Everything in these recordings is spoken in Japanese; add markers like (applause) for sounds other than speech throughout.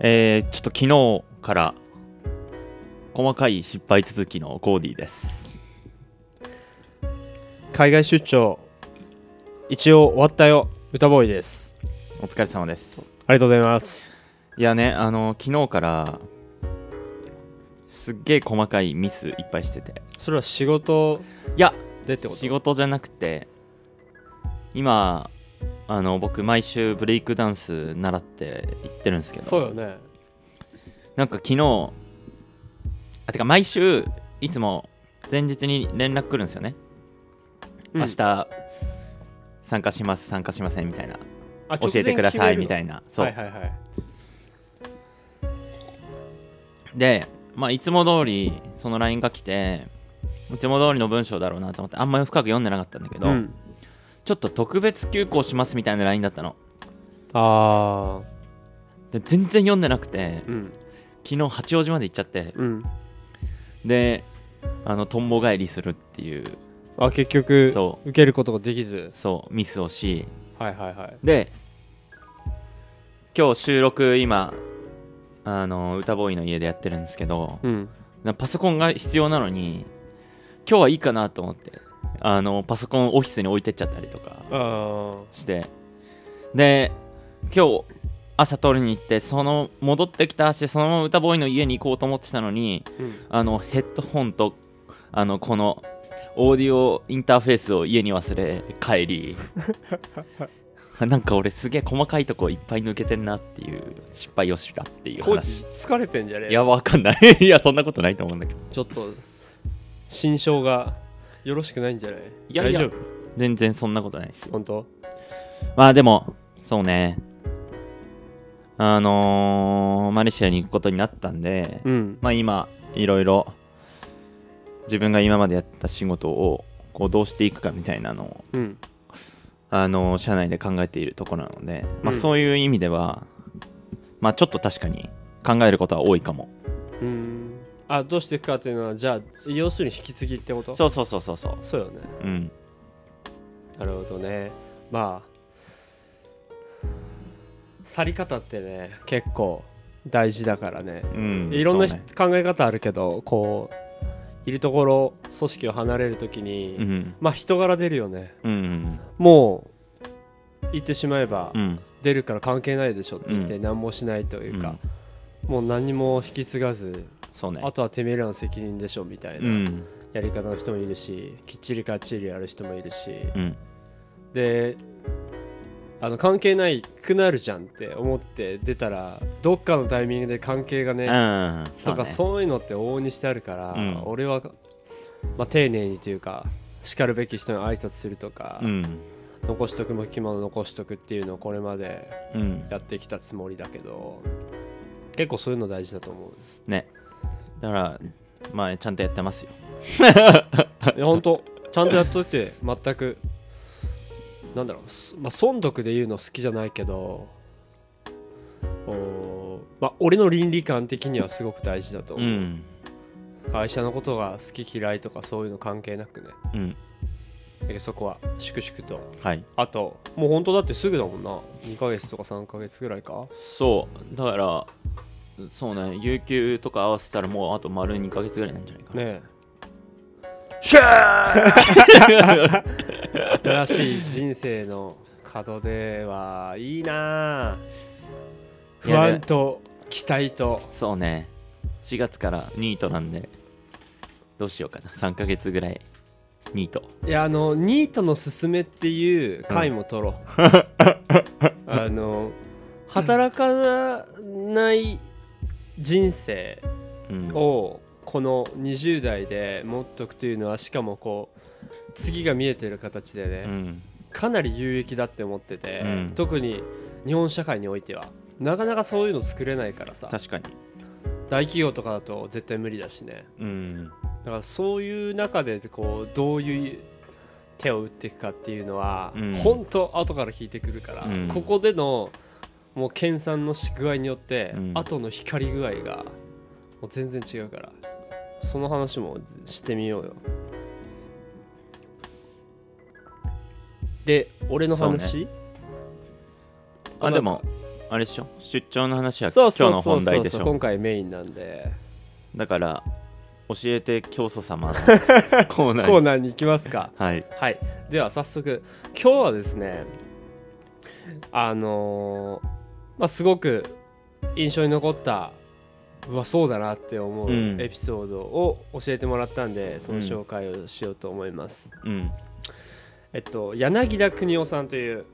えー、ちょっと昨日から細かい失敗続きのコーディーです。海外出張。一応終わったよ。歌ボーイです。お疲れ様です。ありがとうございます。いやねあの昨日からすっげえ細かいミスいっぱいしてて。それは仕事いやでってこと？仕事じゃなくて今あの僕毎週ブレイクダンス習って行ってるんですけど。そうよね。なんか昨日あてか毎週いつも前日に連絡来るんですよね、うん。明日参加します参加しませんみたいな。あ教えてくださいみたいいな。そう、はいはいはい。でまあいつも通りその LINE が来ていつも通りの文章だろうなと思ってあんまり深く読んでなかったんだけど、うんちょっと特別休校しますみたいな LINE だったの。あで全然読んでなくてーうん。昨日八王子まで行っちゃって。うん。であのとんぼ返りするっていう。あ結局そ受けることができず。そうミスをし。はいはいはい。で今日収録今あの歌ボーイの家でやってるんですけどうん。なパソコンが必要なのに今日はいいかなと思ってあのパソコンオフィスに置いてっちゃったりとかあして。で今日朝取りに行ってその戻ってきた足でそのまま歌ボーイの家に行こうと思ってたのにーうん。あのヘッドホンとあのこのオーディオインターフェースを家に忘れ帰り。(laughs) なんか俺すげえ細かいとこいっぱい抜けてんなっていう失敗をしたっていう話。チ疲れてんじゃねえいやわかんない。(laughs) いやそんなことないと思うんだけど。ちょっと心象がよろしくないんじゃない？いやいや。大丈夫？全然そんなことないですよ。本当？まあでもそうね。あのーマレーシアに行くことになったんで、うん。まあ今いろいろ自分が今までやった仕事をこうどうしていくかみたいなのをうん。あの社内で考えているところなので、まあ、うん。そういう意味では、まあちょっと確かに考えることは多いかも。うんあどうしていくかっていうのはじゃあ要するに引き継ぎってこと？そうそうそうそうそう。そうよね。うん。なるほどね。まあ去り方ってね結構大事だからね。うんいろんなね。考え方あるけどこういるところ組織を離れるときに、うん。まあ人柄出るよね。うんもう言ってしまえば、うん。出るから関係ないでしょって言ってうん。何もしないというか、もう何も引き継がずそうね。あとはてめえらの責任でしょみたいうなん。やり方の人もいるしきっちりかっちりやる人もいるし。うん。であの関係ないくなるじゃんって思って出たらどっかのタイミングで関係がね、うん。とかそういうのって往々にしてあるから、うん。俺は、まあ、丁寧にというかしかるべき人に挨拶するとか、うん。残しとくもきもの残しとくっていうのをこれまでうん。やってきたつもりだけど結構そういうの大事だと思う。ねだからまあちゃんとやってますよ。(laughs) いや本当ちゃんとやっといて全くなんだろうすまあ損得で言うの好きじゃないけどおまあ俺の倫理観的にはすごく大事だと思う、うん。会社のことが好き嫌いとかそういうの関係なくね。うん。だそこは粛々と。はい。あともう本当だってすぐだもんな。2ヶ月とか3ヶ月ぐらいか。そう。だからそうね有給とか合わせたらもうあと丸2ヶ月ぐらいなんじゃないかな。ねシャーえ新しい人生の門出はいいな。あ不安と期待と。そうね。4月からニートなんでどうしようかな。3ヶ月ぐらいニート。いやあのニートのすすめっていう回も取ろう、(laughs) あの働かない人生うん。をこの20代で持っとくというのはしかもこう次が見えてる形でね、うん。かなり有益だって思ってて、うん。特に日本社会においてはなかなかそういうの作れないからさ確かに。大企業とかだと絶対無理だしね。うん。だからそういう中でこうどういう手を打っていくかっていうのは、うん。本当後から聞いてくるから、うん。ここでのもう研鑽のし具合によって、うん。後の光り具合がもう全然違うから。その話もしてみようよ。で俺の話、あでもあれでしょ？出張の話は今日の本題でしょ？今回メインなんで。だから教えて教祖様の (laughs) コーナーに。コーナーに行きますか。はい。はい。では早速今日はですねあのーまあすごく印象に残ったうわそうだなって思ううん。エピソードを教えてもらったんで、その紹介をしようと思います、うん。えっと柳田邦夫さんという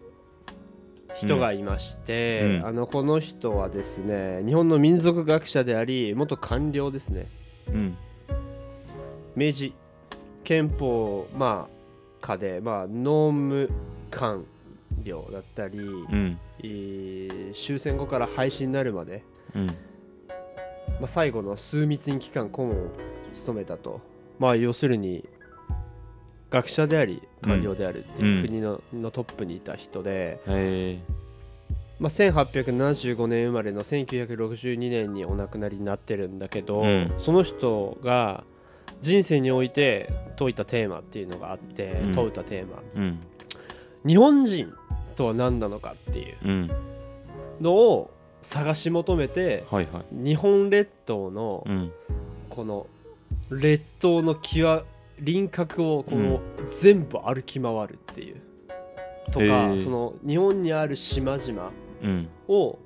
人がいまして、うん。うんあのこの人はですね日本の民族学者であり元官僚ですね。うん。明治憲法まあ下で、まあ、農務官僚だったり、終戦後から廃止になるまで、うん。まあ、最後の枢密院機関顧問を務めたと。まあ要するに学者であり官僚であるっていう国の,、のトップにいた人で、まあ、1875年生まれの1962年にお亡くなりになってるんだけど、うん。その人が人生において解いたテーマっていうのがあって、うん。問うたテーマ。うん。日本人とは何なのかっていううん。のを探し求めてはいはい。日本列島のうん。この列島の際輪郭をこの全部歩き回るっていう、とへかー。その日本にある島々うん。を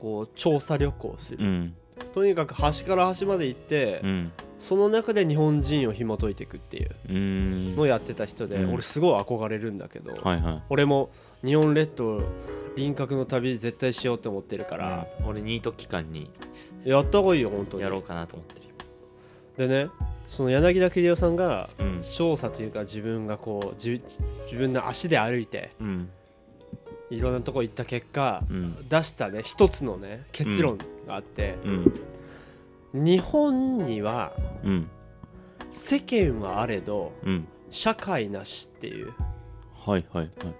こう調査旅行する、うん。とにかく端から端まで行って、うん。その中で日本人を紐解いていくっていううん。のをやってた人で、うん。俺すごい憧れるんだけど、はいはい。俺も日本列島輪郭の旅絶対しようって思ってるから、うん。俺ニート期間にやった方がいいよ本当に。やろうかなと思ってる。よでねその柳田秀夫さんがうん。調査というか自分がこう自自分の足で歩いてうん。いろんなとこ行った結果うん。出したね一つのね結論があって、うん。日本にはうん。世間はあれどうん。社会なしっていう。はいはいはい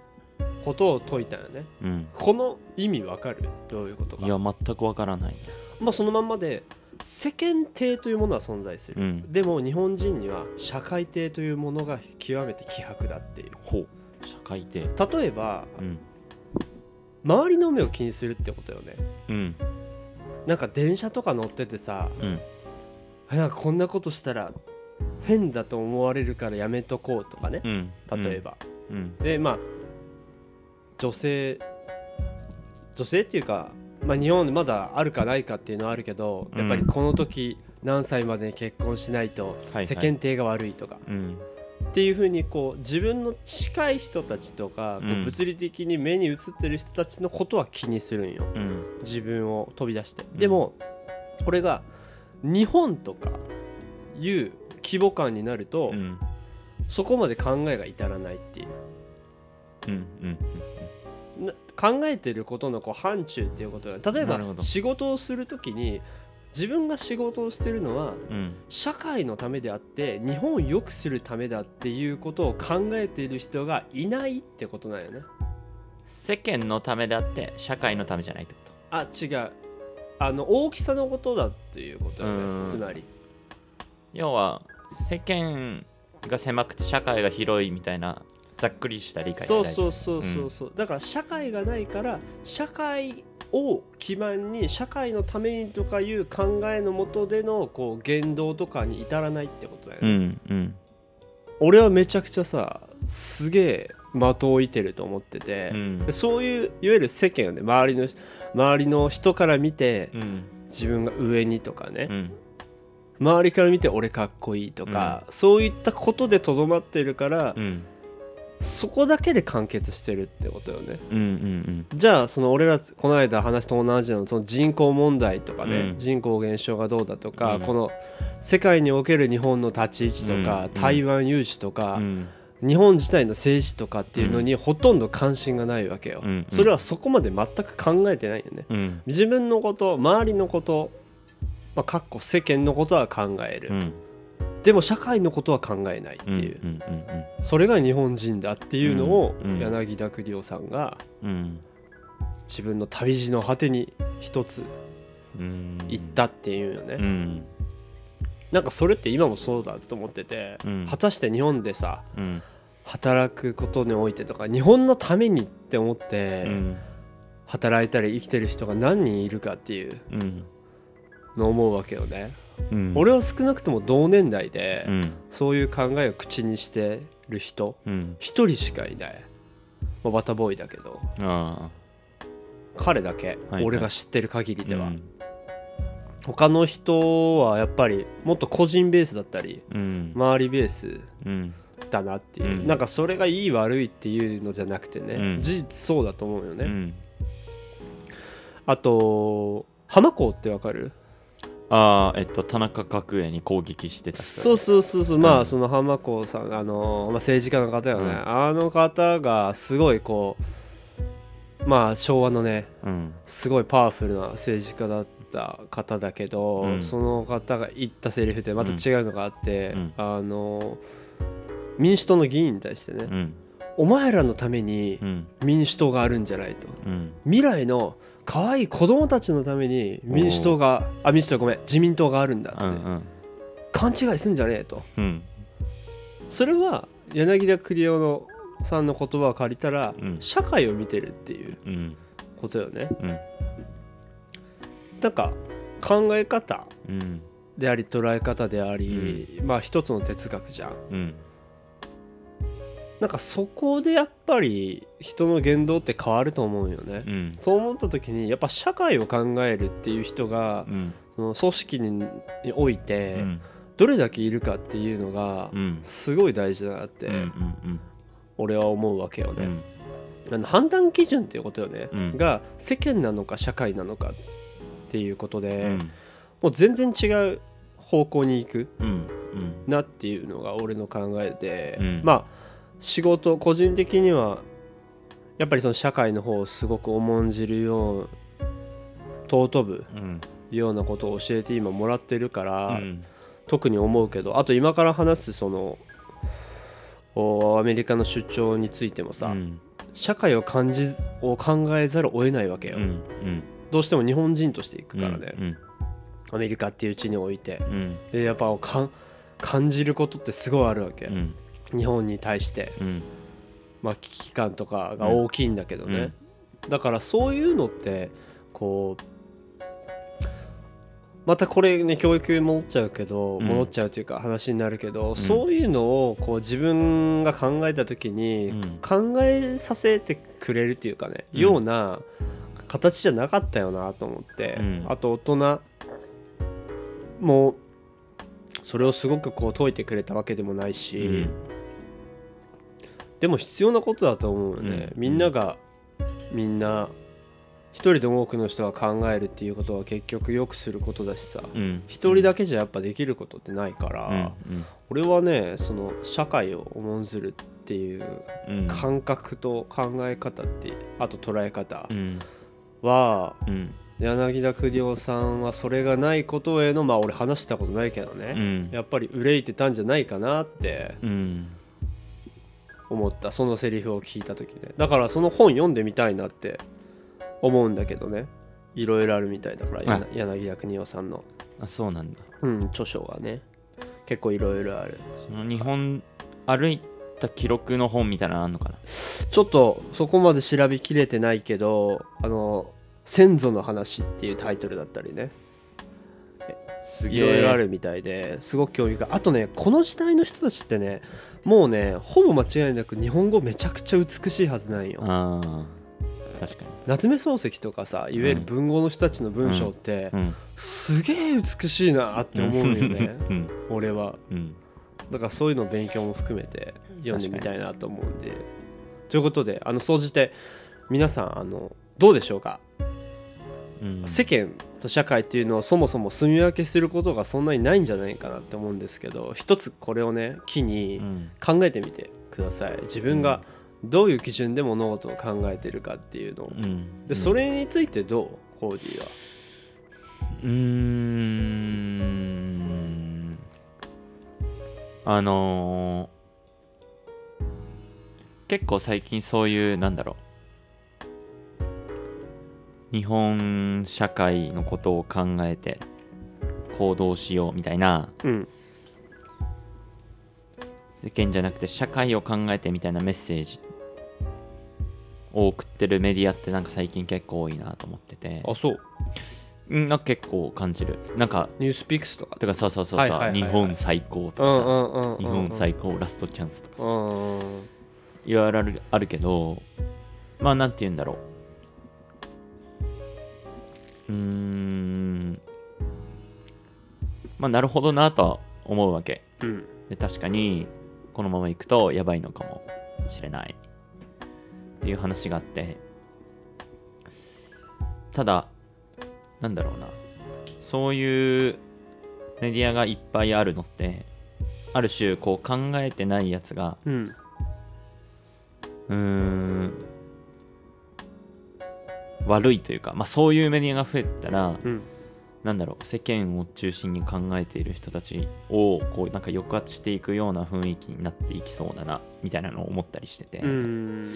ことを説いたよね。うん。この意味わかる？どういうことか。いや全くわからない。まあそのまんまで世間体というものは存在する、うん。でも日本人には社会体というものが極めて希薄だっていうほう。社会で例えばうん。周りの目を気にするってことよね。うん。なんか電車とか乗っててさうん。あなんかこんなことしたら変だと思われるからやめとこうとかね。うん。例えば、うん。でまあ女性女性っていうか、まあ、日本でまだあるかないかっていうのはあるけどやっぱりこの時何歳までに結婚しないとはい世間体が悪いとか、うん。っていうふうにこう自分の近い人たちとか、こううん物理的に目に映ってる人たちのことは気にするんよ。うん。自分を飛び出して、ん。でもこれが日本とかいう規模感になると、うん。そこまで考えが至らないっていう。うんうんな考えてることのこう範疇っていうことが例えば仕事をするときに自分が仕事をしてるのはうん。社会のためであって日本を良くするためだっていうことを考えている人がいないってことなんよね。世間のためであって社会のためじゃないってこあ違う。あの大きさのことだっていうことようん。ねつまり。と要は世間が狭くて社会が広いみたいなざっくりした理解でそうそうそうそうそう、だから社会がないから社会を基盤に社会のためにとかいう考えのもとでのこう言動とかに至らないってことだようね、んうん。俺はめちゃくちゃさすげえ的を射てると思っててう、ん。でそういういわゆる世間をね。周りの周りの人から見てうん。自分が上にとかね、うん。周りから見て俺かっこいいとか、そういったことでとどまってるから、うんそこだけで完結してるってことよね。うんうんじゃあその俺らこの間話と同じのその人口問題とかね、うん。人口減少がどうだとか、うん。この世界における日本の立ち位置とか、うん。台湾有事とかう、ん。日本自体の政治とかっていうのにほとんど関心がないわけよ、うん。それはそこまで全く考えてないよね。うん。自分のこと周りのことまあ、かっこ世間のことは考える、うんでも社会のことは考えないってう。んいう、うん。それが日本人だっていうのをうんうん。柳田邦夫さんがうん。自分の旅路の果てに一つうん。行ったっていうよね、うん。なんかそれって今もそうだと思ってて、うん。果たして日本でさうん。働くことにおいてとか日本のためにって思って、うん。働いたり生きてる人が何人いるかっていううん。のを思うわけよね、うん。俺は少なくとも同年代でうん。そういう考えを口にしてる人うん。一人しかいない、まあ、バタボーイだけど。あ彼だけはい俺が知ってる限りあでは、他の人はやっぱりもっと個人ベースだったりうん。周りベースうん。だなっていう、うん。なんかそれがいい悪いっていうのじゃなくてね、うん。事実そうだと思うよね、うん。あと浜港ってわかる？ああえっと田中角栄に攻撃してた人そうそうそうそう。まうん。あその浜子さんあの、まあ、政治家の方よね、うん。あの方がすごいこうまあ昭和のねうん。すごいパワフルな政治家だった方だけど、うん。その方が言ったセリフでまた違うのがあって、うん。あの民主党の議員に対してね、うん。お前らのためにうん。民主党があるんじゃないと。うん。未来の可愛い子供たちのために民主党があ民主党ごめん自民党があるんだって、うんうん。勘違いすんじゃねえと。うん。それは柳田栗夫のさんの言葉を借りたら、うん。社会を見てるっていううん。ことよね。うん。なんか考え方うん。であり捉え方であり、まあ一つの哲学じゃんなんかそこでやっぱり人の言動って変わると思うよね、うん。そう思った時にやっぱ社会を考えるっていう人がうん。その組織ににおいてうん。どれだけいるかっていうのがうん。すごい大事だなって俺は思うわけよね、判断基準っていうことよね、うん。が世間なのか社会なのかっていうことで、うん。もう全然違う方向に行くなっていうのが俺の考えで、うん。まあ仕事個人的にはやっぱりその社会の方をすごく重んじるよう尊ぶうん。ようなことを教えて今もらってるから、うん。特に思うけどあと今から話すそのおアメリカの出張についてもさ、うん。社会を感じを考えざるを得ないわけよ、うん。うん。どうしても日本人としていくからね、うん。アメリカっていう地において。うん。でやっぱ感じることってすごいあるわけ、うん日本に対して、うん。まあ、危機感とかが大きいんだけどね、だからそういうのってこうまたこれね教育に戻っちゃうけど、うん。戻っちゃうというか話になるけど、そういうのをこう自分が考えた時にうん。考えさせてくれるっていうかね、うん。ような形じゃなかったよなと思って、うんあと大人もそれをすごくこう解いてくれたわけでもないし、うんでも必要なことだと思うよね、うん。みんながみんな一人でも多くの人が考えるっていうことは結局よくすることだしさ。うん。一人だけじゃやっぱできることってないから、うん。俺はねその社会を重んずるっていううん。感覚と考え方ってあと捉え方うん。はうん。柳田邦夫さんはそれがないことへのまあ俺話したことないけどうね、ん。やっぱり憂いてたんじゃないかなってうん思ったそのセリフを聞いた時ねだからその本読んでみたいなって思うんだけどね。いろいろあるみたいだ。から柳田邦夫さんの、あそうなんだ。うん、著書がね。結構いろいろある。その日本歩いた記録の本みたいなのあんのかな？ちょっとそこまで調べきれてないけどあの「先祖の話」っていうタイトルだったりね。すいろいろあるみたいですごく興味があとねこの時代の人たちってねもうねほぼ間違いなく日本語めちゃくちゃ美しいはずなんよ。確かに。夏目漱石とかさいわゆる文豪の人たちの文章って、うん。すげえ美しいなって思うよね。うん。俺は。うん。だからそういうのを勉強も含めて読んでみたいなと思うんで。ということであの総じて皆さんあのどうでしょうか、うん世間と社会っていうのをそもそも住み分けすることがそんなにないんじゃないかなって思うんですけど一つこれをね機にうん考えてみてください。自分がどういう基準で物事を考えてるかっていうのを。うん。でそれについてどう？コーディは。うーん。あのー結構最近そういうなんだろう日本社会のことを考えて行動しようみたいな。うん。世間じゃなくて社会を考えてみたいなメッセージ。を送ってるメディアってなんか最近結構多いなと思ってて。あそう。うんなんか結構感じる。なんかニュースピックスとか？てかそうそうそうさ日本最高とかさ。日本最高ラストチャンスとかさ。いろいろあるあるけどまあなんて言うんだろううーん。まあなるほどなとは思うわけ。うん。で確かにこのままいくとやばいのかもしれない。っていう話があって。ただなんだろうな。そういうメディアがいっぱいあるのってある種こう考えてないやつがうん。うーん悪いというか、まあ、そういうメディアが増えたらうん。なんだろう世間を中心に考えている人たちをこうなんか抑圧していくような雰囲気になっていきそうだなみたいなのを思ったりしてて、うん。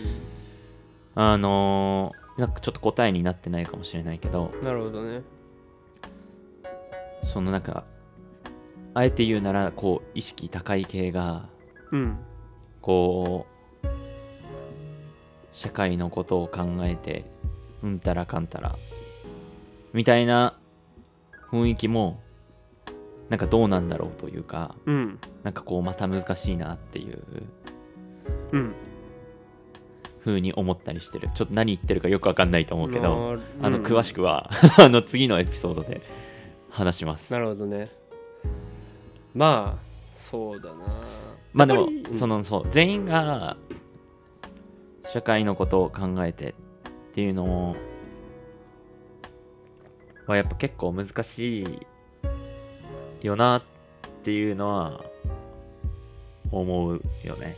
あのーなんかちょっと答えになってないかもしれないけどなるほどね。そのなんかあえて言うならこう意識高い系がうん。こう社会のことを考えてうんたらかんたら。みたいな雰囲気もなんかどうなんだろうというかうん。なんかこうまた難しいなっていう。うん。風に思ったりしてる。ちょっと何言ってるかよくわかんないと思うけどあの詳しくくは (laughs) あの次のエピソードで話します。なるほどね。まあそうだな。まあでもそのそう全員が社会のことを考えてっていうのはやっぱ結構難しいよなっていうのは思うよね。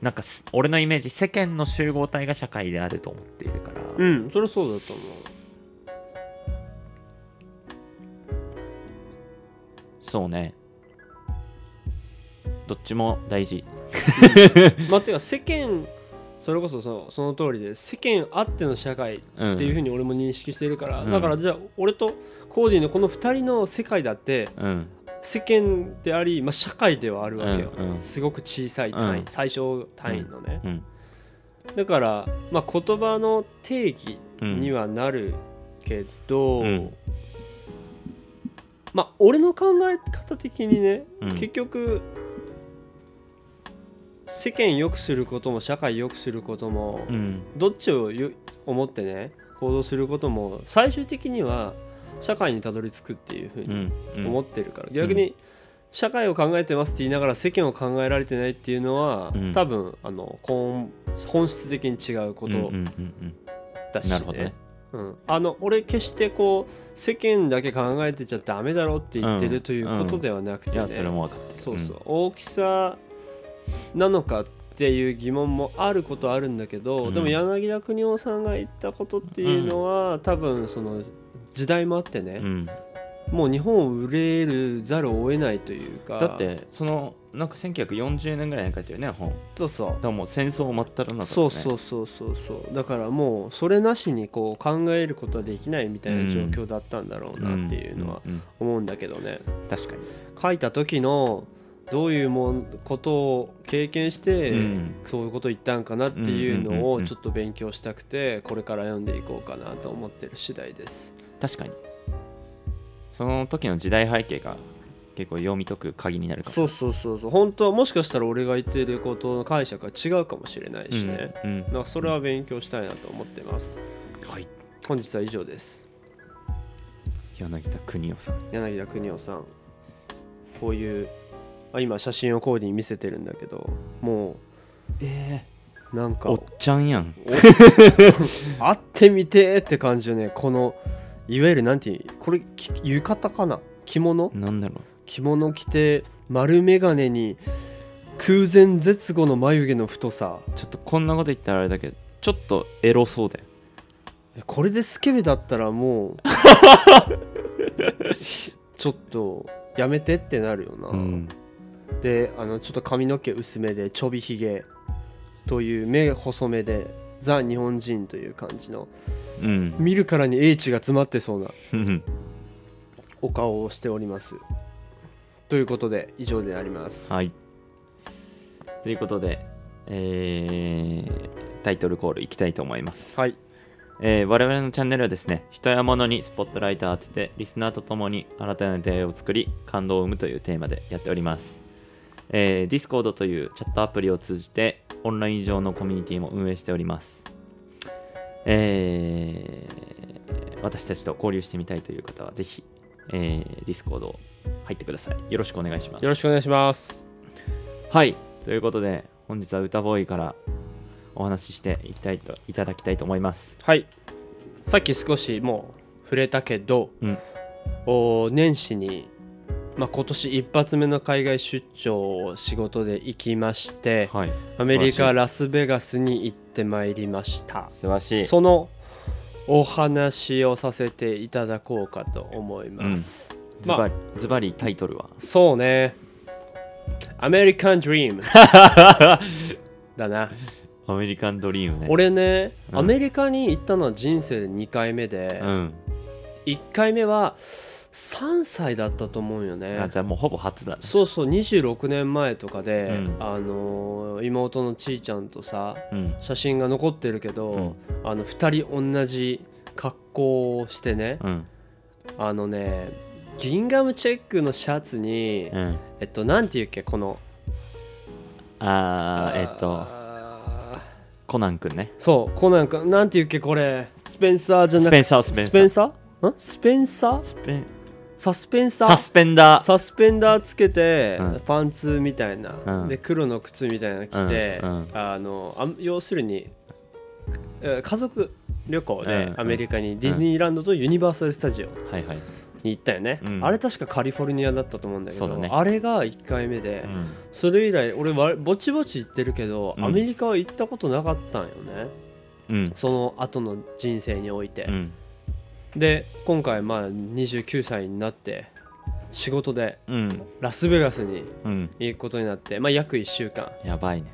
なんかす俺のイメージ世間の集合体が社会であると思っているから、うんそれはそうだと思う。そうね。どっちも大事。(laughs) まあてか世間それこそそその通りで世間あっての社会うん。っていうふうに俺も認識してるから、うん。だからじゃあ俺とコーディのこの2人の世界だってうん。世間であり、まあ、社会ではあるわけよ、うんうん。すごく小さい単位、うん。最小単位のね、うん。だから、まあ、言葉の定義うん。にはなるけど、うん。まあ俺の考え方的にね、うん。結局世間良くすることも社会良くすることも、うん。どっちをよ思ってね行動することも最終的には社会にたどり着くっていうふううにん。うん。思ってるから、逆に社会を考えてますって言いながら世間を考えられてないっていうのは、うん。多分あの本本質的に違うことうんうんうんうん。だし、ね。うん、あの俺決してこう世間だけ考えてちゃダメだろって言ってうんるということではなくて、ね。そうそう、大きさなのかっていう疑問もあることあるんだけど、うん。でも柳田邦夫さんが言ったことっていうのは、多分その時代もあってね、うん。もう日本を売れるざるを得ないというか。だってそのなんか1940年ぐらいに書いてるね本。だかそう。そうらもう戦争真っ只中だね。そうそうそうそうそう。だからもうそれなしにこう考えることはできないみたいな状況だったんだろうなっていうのはんん。思うんだけどね。確かに。書いた時のどういうもんことを経験して、うん。そういうこと言ったんかなっていうのをちょっと勉強したくてこれから読んでいこうかなと思ってる次第です。確かに。その時の時代背景が結構読み解く鍵になるかも。そうそうそうそう。本当はもしかしたら俺が言ってることの解釈が違うかもしれないしね、うんうん。それは勉強したいなと思ってます。はい。本日は以上です。柳田邦夫さん。柳田邦夫さん。こういうあ今写真をコーディに見せてるんだけどもえうなんかおっちゃんやん。お (laughs) 会ってみてーって感じよね。このいわゆるなんていうこれき浴衣かな？着物？なんだろ着物着て丸眼鏡に空前絶後の眉毛の太さ。うちょっとこんなこと言ったらあれだけどちょっとエロそうだよ。これでスケベだったらもう (laughs) ちょっとやめてってなるよな、うんであのちょっと髪の毛薄めでちょびひげという目細めでザ日本人という感じのうん。見るからに英知が詰まってそうなうん。お顔をしております。ということで以上であります。はい。ということでえータイトルコールいきたいと思います、はい。えー我々のチャンネルはですね人や物にスポットライトを当ててリスナーと共に新たな出会いを作り感動を生むというテーマでやっております、えー、Discord というチャットアプリを通じてオンライン上のコミュニティも運営しております。えー私たちと交流してみたいという方はぜひ、えー、Discord 入ってください。よろしくお願いします。よろしくお願いします。はい。ということで本日は歌ボーイからお話ししていきたいといただきたいと思います。はい。さっき少しもう触れたけど、うん。お年始に、まあ、今年一発目の海外出張を仕事で行きましてはい。アメリカラスベガスに行ってまいりました。素晴らしい。そのお話をさせていただこうかと思います、ズバリ、ズバリタイトルは？そうね。アメリカンドリームだな。アメリカンドリームね。俺ね、うん。アメリカに行ったのは人生で2回目で、うん。1回目は3歳だったと思うよあねじゃあもうほぼ初だね。そうそう26年前とかで、うん。あのー妹のちいちゃんとさうん。写真が残ってるけど、うん。あの2人同じ格好をしてね、うん。あのねギンガムチェックのシャツに、うん。えっとなんていうっけこの。あーえっとあコナンくんね。ーそうこうなんかなんていうっけこれ。スペンサーじゃなくてスペンサースペンサー。スペンサー？ん？スペンサー？スペンサスペンサー。サスペンダー。サスペンダーつけて、うん。パンツみたいな、うん。で黒の靴みたいなの着て、うん。うん。あのあ要するにえー家族旅行でうん。アメリカにディズニーランドとユニバーサル・スタジオはいはい。に行ったよね、うん。あれ確かカリフォルニアだったと思うんだけどだね。あれが1回目で、うん。それ以来俺はぼちぼち行ってるけど、うん。アメリカは行ったことなかったんよね。うん。その後の人生において、うんで今回まあ29歳になって仕事でうん。ラスベガスにうん。行くことになって、まあ、約1週間。やばいね。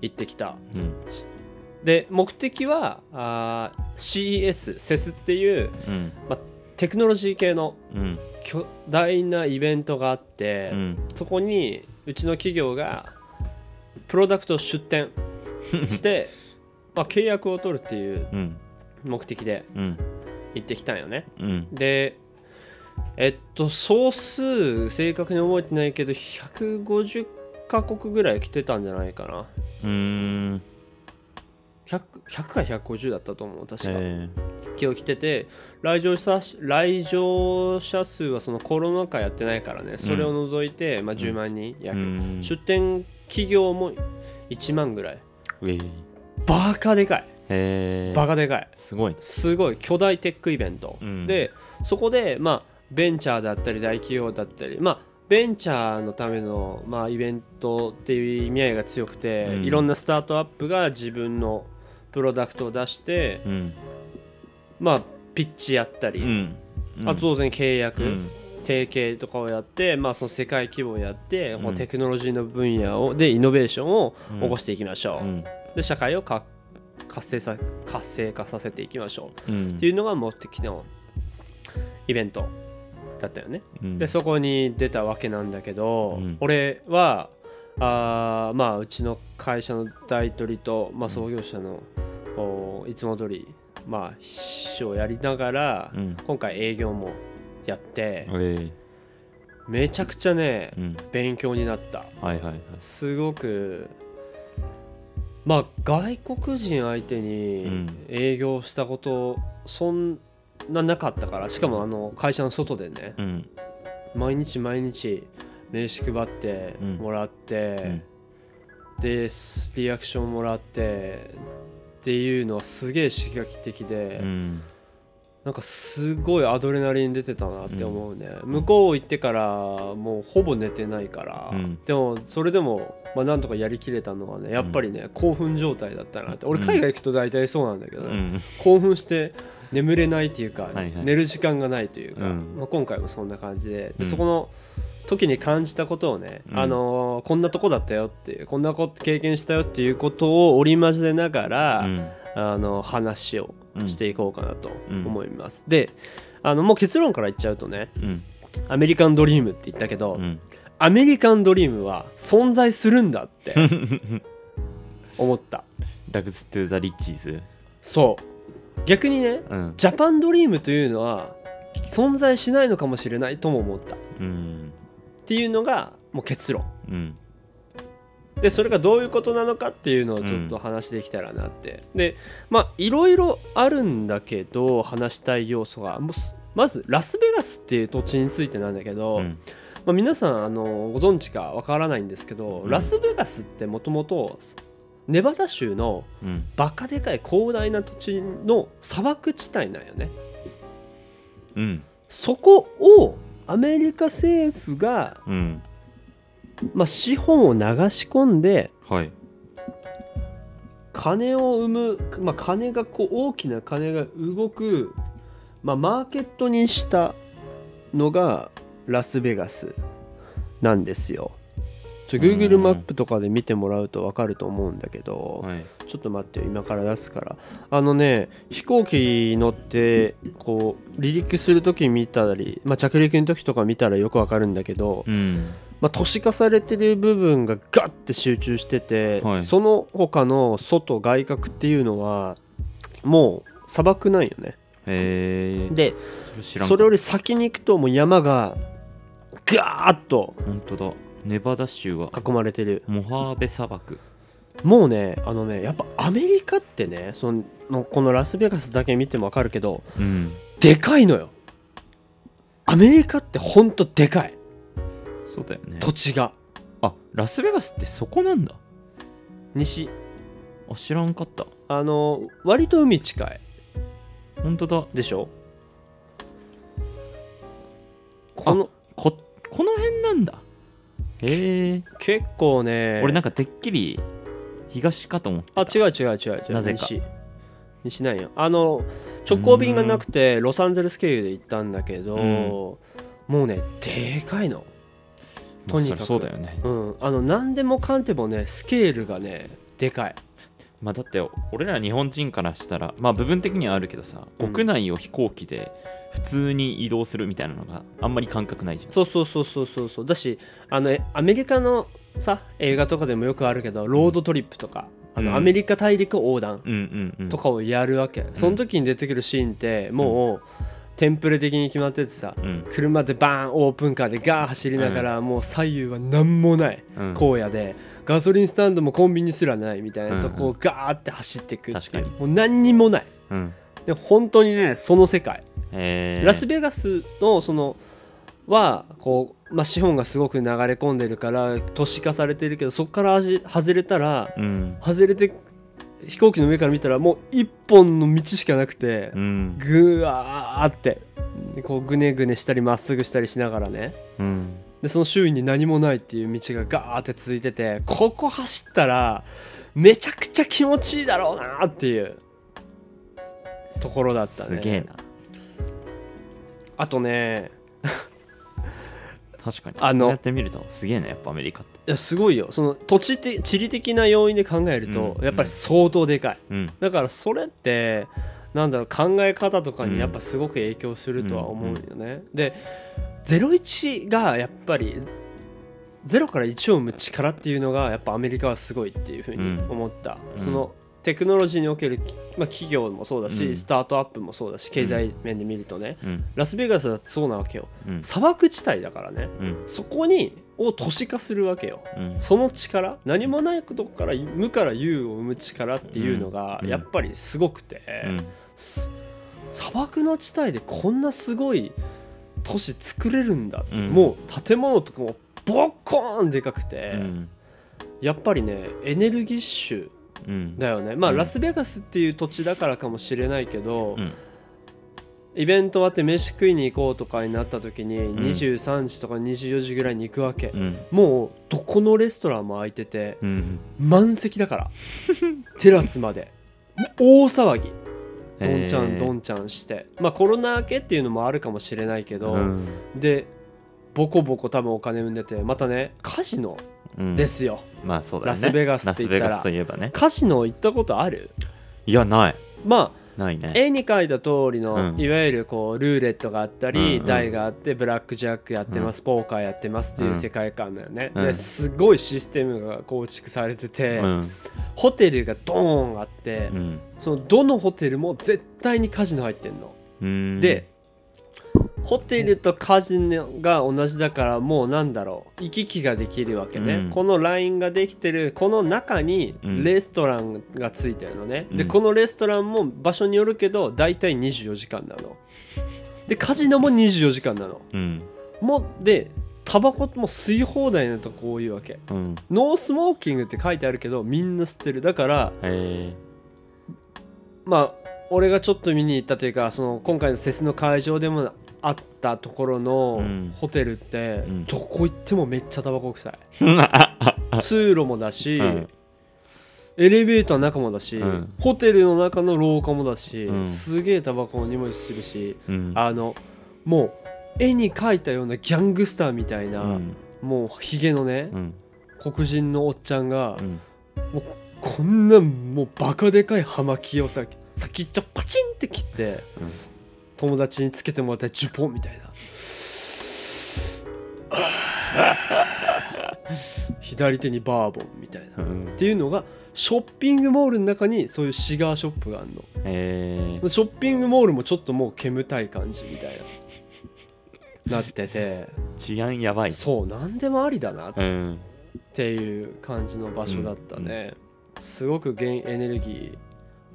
行ってきた。うん。で目的はあー CES セスっていううん。テクノロジー系のうん。巨大なイベントがあって、うん。そこにうちの企業がプロダクトを出展 (laughs) して、まあ、契約を取るっていううん。目的で。うん行ってきたんよね。うん。でえっと総数正確に覚えてないけど150カ国ぐらい来てたんじゃないかな。うーん。100, 100か150だったと思う確か、え今日来てて来場者来場者数はそのコロナ禍やってないからね。それを除いて、まあ、10万人ー約、うん。出店企業も1万ぐらい。えーバカでかいバカでかい。すごいすごい。巨大テックイベント、うん。でそこでまあベンチャーだったり大企業だったりまあベンチャーのための、まあ、イベントっていう意味合いが強くて、うん。いろんなスタートアップが自分のプロダクトを出して、うん。まあピッチやったり、うん。あと当然契約、うん。提携とかをやって、まあ、その世界規模をやって、うテクノロジーの分野をでイノベーションを起こしていきましょう、うん。で社会をか活性さ活性化させていきましょう。うん。っていうのが目的のイベントだったよね、うん。でそこに出たわけなんだけど、うん。俺はあーまあうちの会社の大取と、まあ、創業者の、おいつも通りまあ秘書をやりながら、うん。今回営業もやって、えーめちゃくちゃねうん。勉強になった。はいはいはい。すごくまあ外国人相手うにん。営業したことそんななかったからしかもあの会社の外でねうん。毎日毎日名刺配ってうん。もらって、でリアクションもらってっていうのはすげえ刺激的で、うんなんかすごいアドレナリン出てたなって思うね、向こう行ってからもうほぼ寝てないから、うん。でもそれでも、まあ、なんとかやりきれたのはねやっぱりね、興奮状態だったなって。俺うん。海外行くと大体そうなんだけど、ね。うん。興奮して眠れないっていうか、はいはい。寝る時間がないというか、うん。まあ、今回もそんな感じで。で、うん。そこの時に感じたことをね、うん。あのーこんなとこだったよっていうこんなこと経験したよっていうことを織り交ぜながら、うんあの話をしていこうかなとうん。思います、であのもう結論から言っちゃうとねうん。アメリカンドリームって言ったけど、うん。アメリカンドリームは存在するんだって (laughs) 思った。ラグズ・トゥ・ザ・リッチーズ？そう。逆にねうん。ジャパンドリームというのは存在しないのかもしれないとも思った。っうん。ていうのがもう結論。うんでそれがどういうことなのかっていうのをちょっと話できたらなって、でまあいろいろあるんだけど話したい要素がまずラスベガスっていう土地についてなんだけど、うん。まあ、皆さんあのご存知かわからないんですけど、うん。ラスベガスってもともとネバダ州のうん。バカでかい広大な土地の砂漠地帯なんよね。うん。そこをアメリカ政府が、うんまあ、資本を流し込んではい。金を生む、まあ、金がこう大きな金が動く、まあ、マーケットにしたのがラスベガスなんですよ。ちょ Google マップとかで見てもらうと分かると思うんだけど、はい。ちょっと待ってよ今から出すから。あのね飛行機乗ってこう離陸する時見たり、まあ、着陸の時とか見たらよく分かるんだけど、うんまあ、都市化されてる部分がガッて集中してて、はい。その他の外外角っていうのはもう砂漠なんよね。でそれより先に行くともう山がガーッと本当だ。ネバダ州は。囲まれてる。モハーベ砂漠。もうねあのねやっぱアメリカってねそのこのラスベガスだけ見ても分かるけどうん。でかいのよ。アメリカってほんとでかいそうだよね。土地が。あラスベガスってそこなんだ。西。あ知らんかった。あの割と海近い。本当だ。でしょ？この。ここの辺なんだ。へえ。結構ね。俺なんかてっきり東かと思ってあ違う違う違う違う。なぜか。西。西なんよあの直行便がなくてロサンゼルス経由で行ったんだけど、もうねでかいのとにかく。まあそうだよね。うん。あの何でもかんでもねスケールがねでかい。まあだって俺ら日本人からしたらまあ部分的にはあるけどさうん。国内を飛行機で普通に移動するみたいなのがあんまり感覚ないじゃん。そうそうそうそうそうそう。だしあのえアメリカのさ映画とかでもよくあるけどロードトリップとかあの、うん。アメリカ大陸横断うんうんうん。とかをやるわけ、その時に出てくるシーンってもう、テンプレ的に決まっててさうん。車でバーンオープンカーでガー走りながら、もう左右は何もないうん。荒野でガソリンスタンドもコンビニすらないみたいなとこうん。をガーって走っていくっていう、確かに。もう何にもない。うん。で本当にねその世界。ラスベガスのそのはこう、まあ、資本がすごく流れ込んでるから都市化されてるけどそこから味外れたらうん。外れて飛行機の上から見たらもう一本の道しかなくてうん。ぐわーって。こうぐねぐねしたりまっすぐしたりしながらね。うんでその周囲に何もないっていう道がガーって続いててここ走ったらめちゃくちゃ気持ちいいだろうなっていうところだったね。すげえな。あとね (laughs) 確かに。あのやってみるとすげえなやっぱアメリカって。いやすごいよ。その土地的地理的な要因で考えると、うん。やっぱり相当でかい。うん。だからそれってなんだろう考え方とかにやっぱすごく影響するとは思うよね、で01がやっぱり0から1を生む力っていうのがやっぱアメリカはすごいっていうふうに思った、うん。そのテクノロジーにおける、まあ、企業もそうだし、うん。スタートアップもそうだし経済面で見るとね、うん。ラスベガスだってそうなわけよ。うん。砂漠地帯だからね。うん。そこにを都市化するわけよ。うん。その力何もないことから無から有を生む力っていうのがうん。やっぱりすごくて、うん。す砂漠の地帯でこんなすごい都市作れるんだって、うん。もう建物とかもボッコーンでかくて、うん。やっぱりねエネルギッシュうん。だよね。まあ、うん。ラスベガスっていう土地だからかもしれないけど、うんイベント終わって飯食いに行こうとかになった時にん。23時とか24時ぐらいに行くわけ、うん。もうどこのレストランも空いててうん満席だから。(laughs) テラスまで。大騒ぎ。どんちゃんどんちゃんして。まあコロナ明けっていうのもあるかもしれないけど、うん。でボコボコ多分お金生んでてまたねカジノうん。ですよ、まあそうだよね。ラスベガスって言ったら。ラスベガスといえばね。カジノ行ったことある？いやない。まあないね。絵に描いた通りの、うん。いわゆるこうルーレットがあったり、うんうん。台があってブラックジャックやってます、ポーカーやってますっていううん。世界観だよね、うん。ですごいシステムが構築されてて、うん。ホテルがドーンあって、うん。そのどのホテルも絶対にカジノ入ってんの、うん。でホテルとカジノが同じだからもうなんだろう行き来ができるわけね、うん。このラインができてるこの中にうん。レストランがついてるのね、でうん。このレストランも場所によるけど大体24時間なの。でカジノも24時間なの。うん。もうでタバコも吸い放題なとこ多いわけ。うん。ノースモーキングって書いてあるけどみんな吸ってる。だからえまあ俺がちょっと見に行ったというかその今回のセスの会場でもあったところのうん。ホテルってうん。どこ行ってもめっちゃタバコ臭いー通路もだし、うん。エレベーターの中もだし、うん。ホテルの中の廊下もだし、うん。すげえタバコの匂いするしうん。あのもう絵に描いたようなギャングスターみたいな、うん。もうヒゲのねうん。黒人のおっちゃんが、うん。こんなもうバカでかい葉巻をさ先っちょパチンって切って、うん友達につけてもらったらジュポンみたいな。(laughs) 左手にバーボンみたいな、っうん。ていうのがショッピングモールの中にそういうシガーショップがあるの。えー。ショッピングモールもちょっともう煙たい感じみたいな。なってて。治安やばい。そう何でもありだな。っうん。ていう感じの場所だったね、すごく原エネルギー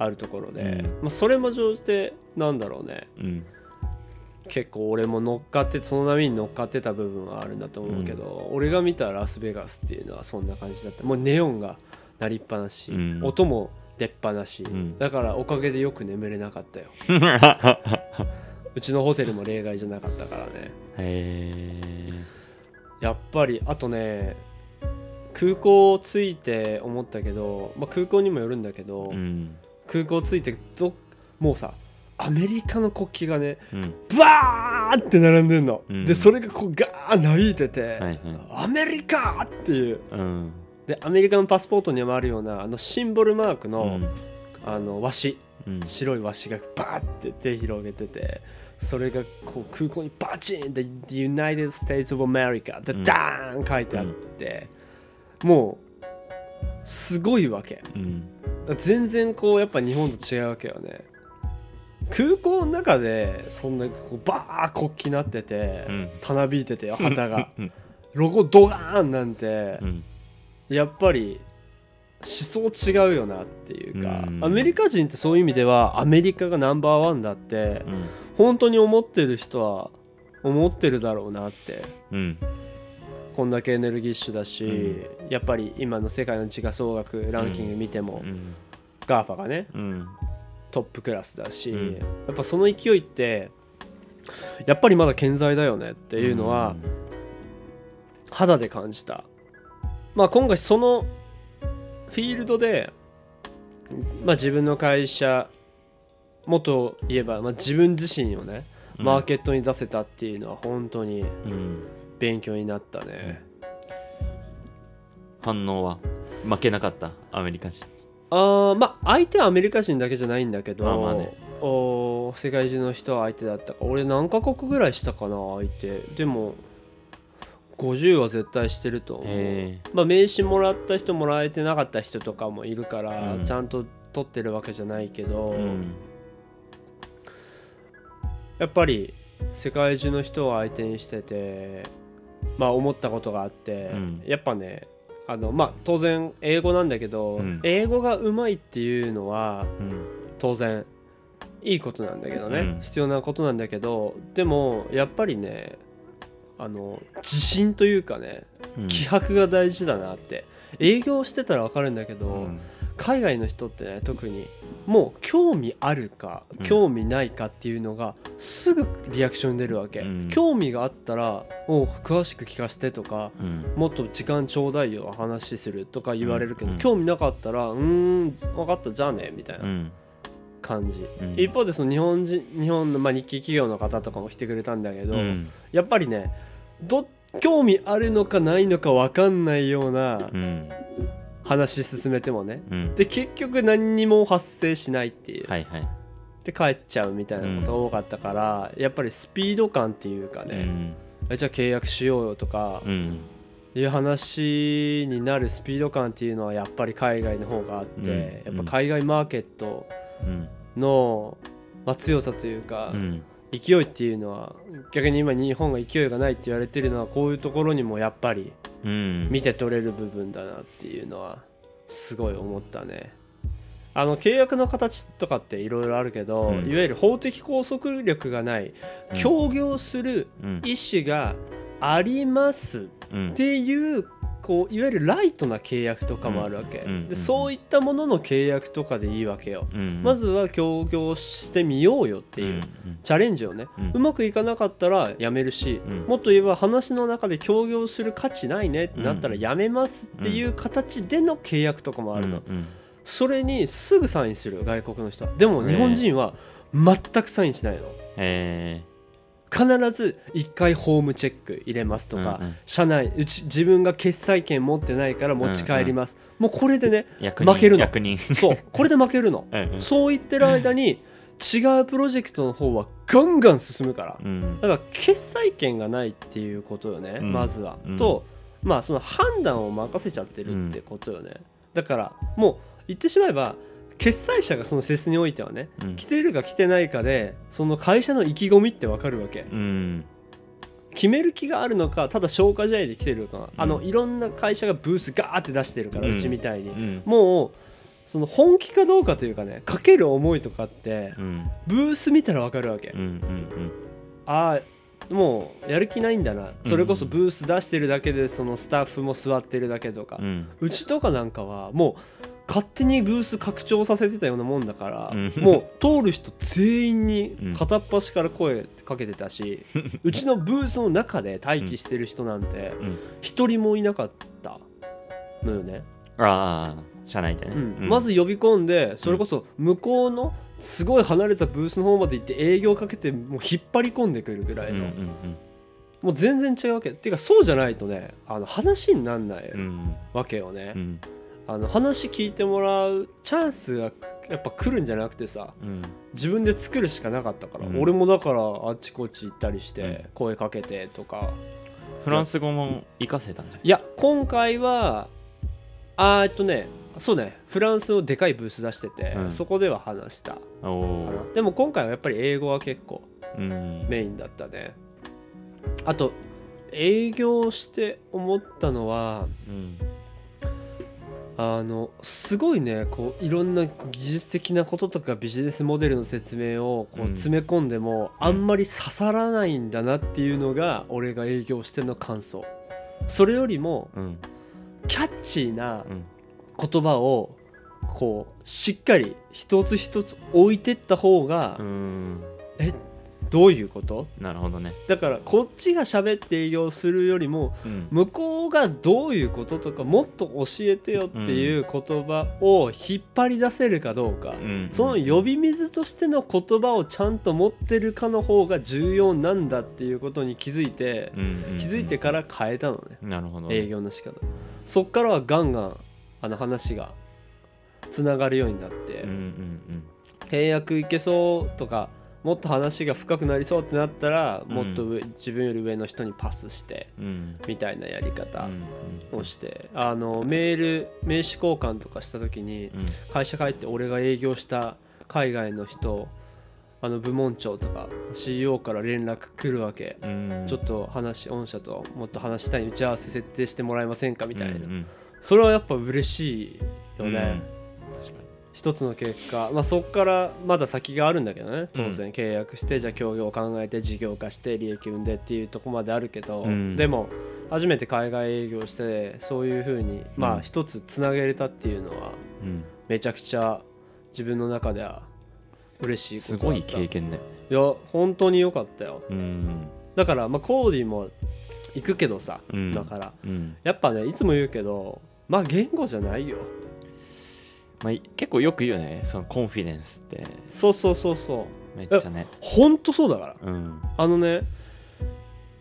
あるところで、うん。まあ、それも乗じてなんだろうね。うん。結構俺も乗っかってその波に乗っかってた部分はあるんだと思うけど、俺が見たラスベガスっていうのはそんな感じだった。もうネオンが鳴りっぱなし、うん。音も出っぱなし、ん。だからおかげでよく眠れなかったよ。(laughs) うちのホテルも例外じゃなかったからね。えやっぱりあとね空港着いて思ったけど、まあ、空港にもよるんだけど、ーうん空港着いてどもうさアメリカの国旗がねうん。バーって並んでんの、うん。でそれがこうガーッなびいてて、はいはい。アメリカっていう。うん。でアメリカのパスポートにもあるようなあのシンボルマークの,、うん。あの和紙うん。白い和紙がバーって手広げててそれがこう空港にバチンって United States of America ってうん。ダーン書いてあって、もうすごいわけ。うん全然こうやっぱ日本と違うわけよね。空港の中でそんなこうバー国旗なってて、うん。たなびいててよ旗が。うん。ロゴドガーンなんてう、ん。やっぱり思想違うよなっていうか、うん。アメリカ人ってそういう意味ではアメリカがナンバーワンだってうん。本当に思ってる人は思ってるだろうなって。うんこんだけエネルギッシュだし、やっぱり今の世界の時価総額ランキング見ても、うん。 GAFA がねうん。トップクラスだし、うん。やっぱその勢いってやっぱりまだ健在だよねっていうのは肌で感じた、まあ今回そのフィールドで、まあ、自分の会社もっと言えば、まあ、自分自身をねうん。マーケットに出せたっていうのは本当にうん勉強になったね、反応は？負けなかった？アメリカ人。あーまあ相手はアメリカ人だけじゃないんだけど、まあまあね。おー世界中の人は相手だった。から俺何カ国ぐらいしたかな相手。でも50は絶対してると思う、へまあ、名刺もらった人もらえてなかった人とかもいるから、うん。ちゃんと取ってるわけじゃないけど、えうん。やっぱり世界中の人を相手にしててまあ思ったことがあって、うん。やっぱねあのまあ当然英語なんだけど、うん。英語がうまいっていうのはうん。当然いいことなんだけどね、うん。必要なことなんだけどでもやっぱりねあの自信というかねうん。気迫が大事だなって。営業してたら分かるんだけど、うん海外の人ってね特にもう興味あるかうん。興味ないかっていうのがすぐリアクション出るわけ、うん。興味があったら「おう詳しく聞かせて」とかうん「もっと時間ちょうだいよ話する」とか言われるけど、うん。興味なかったら「うーん分かったじゃあね」みたいなうん。感じ、うん。一方でその日本人日本の、まあ、日系企業の方とかも来てくれたんだけど、うん。やっぱりねど興味あるのかないのか分かんないようなうん話進めてもね。うん。で結局何にも発生しないっていう、はいはい。で帰っちゃうみたいなことが多かったから、やっぱりスピード感っていうかうね、ん。えじゃあ契約しようよとかうん。いう話になるスピード感っていうのはやっぱり海外の方があって、うん。やっぱ海外マーケットうん。の、まあ、強さというか、うん勢いっていうのは逆に今日本が勢いがないって言われてるのはこういうところにもやっぱりうん。見て取れる部分だなっていうのはすごい思ったね。あの契約の形とかっていろいろあるけど、うん。いわゆる法的拘束力がないうん。協業するうん。意思がありますうんっていうこういわゆるライトな契約とかもあるわけ、うんうんでそういったものの契約とかでいいわけよ、うんまずは協業してみようよっていう、チャレンジをね、うんうまくいかなかったらやめるし、うんもっと言えば話の中で協業する価値ないねってなったらやめますっていう形での契約とかもあるの、うんそれにすぐサインする外国の人はでも日本人は全くサインしないのえ必ず1回ホームチェック入れますとか、うんうん。社内うち自分が決済権持ってないから持ち帰ります、もうこれでね負けるの。そう。これで負けるの。(laughs) うんうん。そう言ってる間に違うプロジェクトの方はガンガン進むから。うんだから決済権がないっていうことよね、うん。まずは、うん。とまあその判断を任せちゃってるってことよね、だからもう言ってしまえば決済者がそのセスにおいてはねうん。来てるか来てないかでその会社の意気込みってわかるわけ。うん。決める気があるのかただ消化試合で来てるのか、あのいろんな会社がブースガーって出してるから、ううんちみたいに、うん。もうその本気かどうかというかねかける思いとかってうん。ブース見たらわかるわけ、うんうんああもうやる気ないんだな。それこそブース出してるだけでそのスタッフも座ってるだけとか。う、ん。うちとかなんかはもう勝手にブース拡張させてたようなもんだから、うん。もう通る人全員にうん。片っ端から声かけてたし、(laughs) うちのブースの中で待機してる人なんてうん。一人もいなかったのよね、ああ社内でね。うん。まず呼び込んでそれこそ向こうのすごい離れたブースの方まで行って営業かけてもう引っ張り込んでくるぐらいの、うんうんもう全然違うわけ。っていうかそうじゃないとねあの話になんないうんうん。わけよね、うんあの話聞いてもらうチャンスがやっぱ来るんじゃなくてさうん。自分で作るしかなかったから、うん。俺もだからあっちこっち行ったりしてうん声かけてとか、フランス語も活かせたんじゃない？いや今回はあーえっとねそうねフランスのでかいブース出してて、うん。そこでは話した。でも今回はやっぱり英語は結構うん。メインだったね。あと営業して思ったのはうんあのすごいねこういろんな技術的なこととかビジネスモデルの説明をこううん。詰め込んでも、あんまり刺さらないんだなっていうのが俺が営業しての感想。それよりもうん。キャッチーなうん。言葉をこうしっかり一つ一つ置いてった方が、うんどういうこと？なるほどね。だからこっちが喋って営業するよりもうん。向こうがどういうこととかもっと教えてよっていう言葉を引っ張り出せるかどうか、うん。その呼び水としての言葉をちゃんと持ってるかの方が重要なんだっていうことに気づいて、うんうん気づいてから変えたのね、なるほど営業の仕方。そっからはガンガンあの話がつながるようになって、うんうん契約いけそうとかもっと話が深くなりそうってなったら、うん。もっと上自分より上の人にパスしてみたいなやり方うん。をして、あのメール名刺交換とかした時にうん。会社帰って俺が営業した海外の人あの部門長とか CEO から連絡来るわけ、うん。ちょっと話御社ともっと話したい打ち合わせ設定してもらえませんかみたいな、それはやっぱ嬉しいよね、一つの結果、まあ、そこからまだ先があるんだけどね当然契約して、じゃあ協業を考えて事業化して利益生んでっていうとこまであるけど、うん。でも初めて海外営業してそういうふうにまうん。あ一つつなげれたっていうのはうん。めちゃくちゃ自分の中では嬉しいすごいことだった。経験だよいや本当に良かったよ。うん。だからまあコーディも行くけどさ、うん。だから。うん。やっぱねいつも言うけどまあ言語じゃないよまあ結構よく言うねそのコンフィデンスって。そうそうそうそう。めっちゃね。本当そうだから。うん。あのね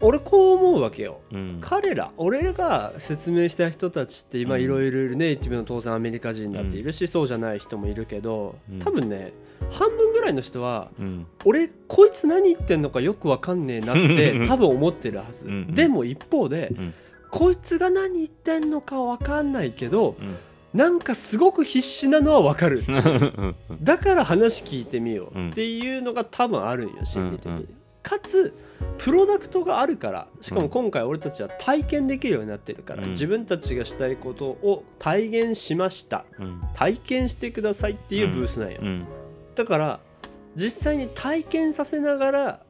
俺こう思うわけよ。うん。彼ら俺が説明した人たちって今うん。いろいろいるネイティブの当然アメリカ人だっているし、そうじゃない人もいるけどうん。多分ね半分ぐらいの人はうん。俺こいつ何言ってんのかよくわかんねえなって多分思ってるはず。うん。うん。でも一方で、うん。こいつが何言ってんのかわかんないけどうんなんかすごく必死なのはわかる。うん。だから話聞いてみよう。っていうのが多分あるんよ心理的に、かつプロダクトがあるからしかも今回俺たちは体験できるようになってるから、うん。自分たちがしたいことを体現しました。うん。体験してくださいっていうブースなんよ、うん。だから実際に体験させながら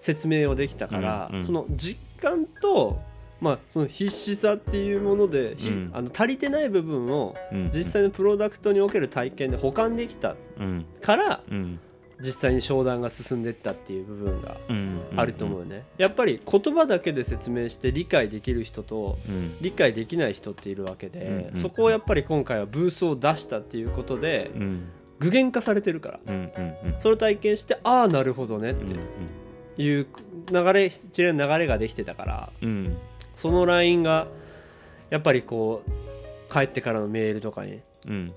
説明をできたから、その実感とまあその必死さっていうもので、ひうん。あの足りてない部分をうん。実際のプロダクトにおける体験で保管できたうん。からうん。実際に商談が進んでいったっていう部分がうん。あると思うね、やっぱり言葉だけで説明して理解できる人とうん。理解できない人っているわけで、そこをやっぱり今回はブースを出したっていうことでうん。具現化されてるからそれを体験してああなるほどねっうん。ていう流れ一連の流れができてたからうんその LINE がやっぱりこう帰ってからのメールとかにうん。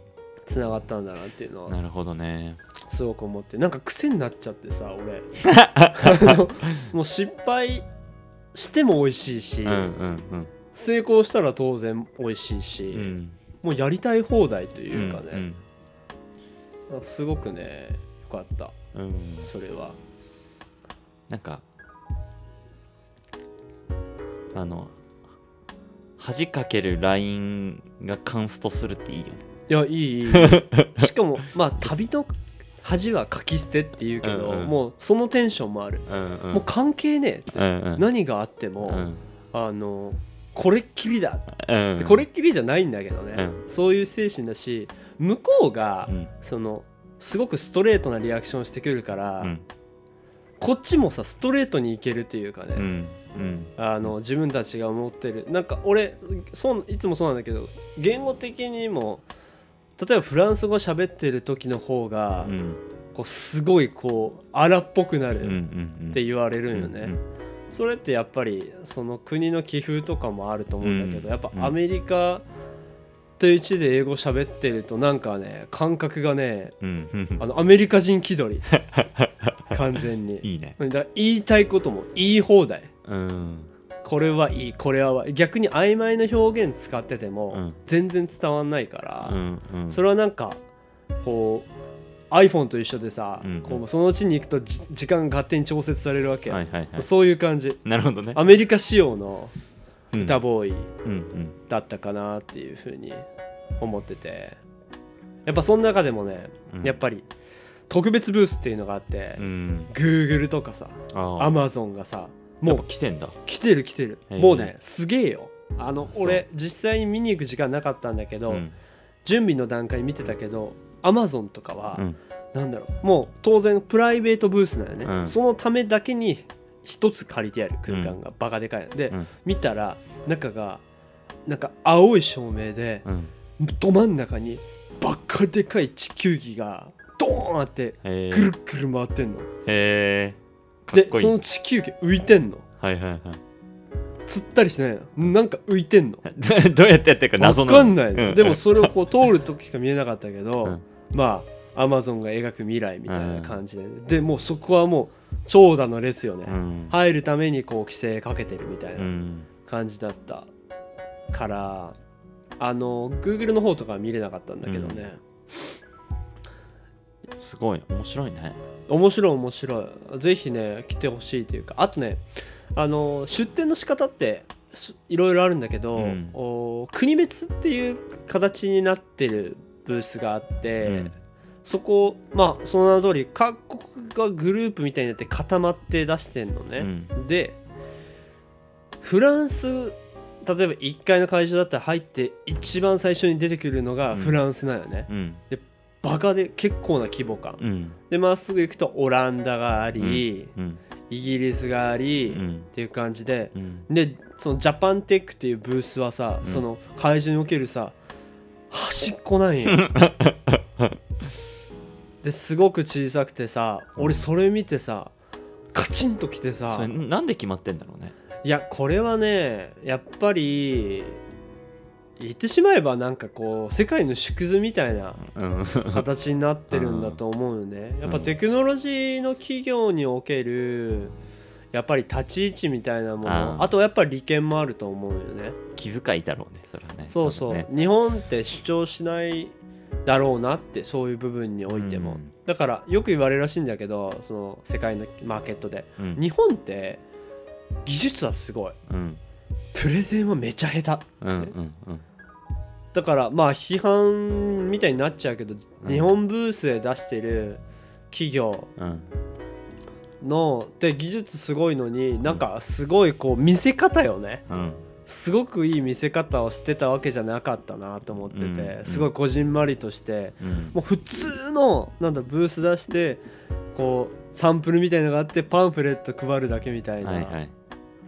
つながったんだなっていうのはなるほどね。すごく思ってなんか癖になっちゃってさ俺。(laughs) もう失敗しても美味しいし、うんうん成功したら当然美味しいし、うん。うんもうやりたい放題というかうねん、すごくねよかった。うんうん。それは。なんかあの恥かける LINE がカンストするっていいよね。いやいいいい。(laughs) しかもまあ旅の恥は書き捨てって言うけど、うんうん。もうそのテンションもある、うんうん。もう関係ねえって、うんうん。何があっても、うん。あのこれっきりだ。うん。でこれっきりじゃないんだけどね、うん。そういう精神だし向こうが、うん。そのすごくストレートなリアクションしてくるから、うん。こっちもさストレートにいけるというかね、あの自分たちが思ってる。なんか俺そういつもそうなんだけど言語的にも例えばフランス語喋ってる時の方が、うん。こうすごいこう荒っぽくなるうんって言われるんよね、うんそれってやっぱりその国の気風とかもあると思うんだけど、うんやっぱアメリカという地で英語喋ってるとなんかね感覚がねあのアメリカ人気取り。(laughs) 完全に。いいね。だ言いたいことも言い放題うん。これはいいこれは逆に曖昧な表現使っててもうん。全然伝わんないから、うんうん。それはなんかこう iPhone と一緒でさ、うんこうそのうちに行くとじ時間が勝手に調節されるわけ、はいはいはい。そういう感じ。なるほどね。アメリカ仕様のうん。歌ボーイだったかなっていうふうに思ってて。やっぱその中でもね、うん。やっぱり特別ブースっていうのがあって、うん。Google とかさ Amazon がさももうう来てんだ。来てる来てる。もうねすげえよ。あの俺実際に見に行く時間なかったんだけど、うん。準備の段階見てたけど Amazon とかは、うん。なんだろうもう当然プライベートブースなのね、うん。そのためだけに一つ借りてある空間が。バカでかいの。で、うん。見たら中がなんか青い照明でうん。ど真ん中にバカでかい地球儀がドーンあってぐるぐる回ってんの、へでその地球儀浮いてんの。はいはいはい。釣ったりしないの。なんか浮いてんの。(laughs) どうやってやってるか謎なわかんないの、うん。でもそれをこう通る時しか見えなかったけど、うん。まあアマゾンが描く未来みたいな感じで、でもうそこはもう長蛇の列よね、うん。入るためにこう規制かけてるみたいうなん。感じだったからあの Google の方とかは見れなかったんだけどね、すごい面白いね。面白い面白い。ぜひね来てほしいというか。あとねあの出店の仕方ってすいろいろあるんだけど、うん。お国別っていう形になってるブースがあって、うん。そこまあその名の通り各国がグループみたいになって固まって出してんのね、うん。でフランス例えば1階の会場だったら入って一番最初に出てくるのがうん。フランスなのね、うんバカで結構な規模感、うん。でまっすぐ行くとオランダがあり、うん。イギリスがあり、っうん。ていう感じでうん。でそのジャパンテックっていうブースはさ、うん。その会場におけるさ端っこなんよ。(laughs) ですごく小さくてさ俺それ見てさカチンときてさ。なんで決まってんだろうね。いやこれはねやっぱり言ってしまえばなんかこう世界の縮図みたいなうん。形になってるんだと思うよね。やっぱうんテクノロジーの企業におけるやっぱり立ち位置みたいなものあとやっぱり利権もあると思うよね。気遣いだろうねそれはね。そうそう、ね。日本って主張しないだろうなってそういう部分においても、うん。だからよく言われるらしいんだけどその世界のマーケットで。うん。日本って技術はすごい。うん。プレゼンはめちゃ下手うんうんうんだからまあ批判みたいになっちゃうけど、ん。日本ブースで出してる企業うん。ので技術すごいのになんかすごいこう見せ方よね。うん。すごくいい見せ方をしてたわけじゃなかったなと思ってて、うん。すごいこじんまりとしてうん。もう普通のなんだブース出してこうサンプルみたいのがあってパンフレット配るだけみたいな、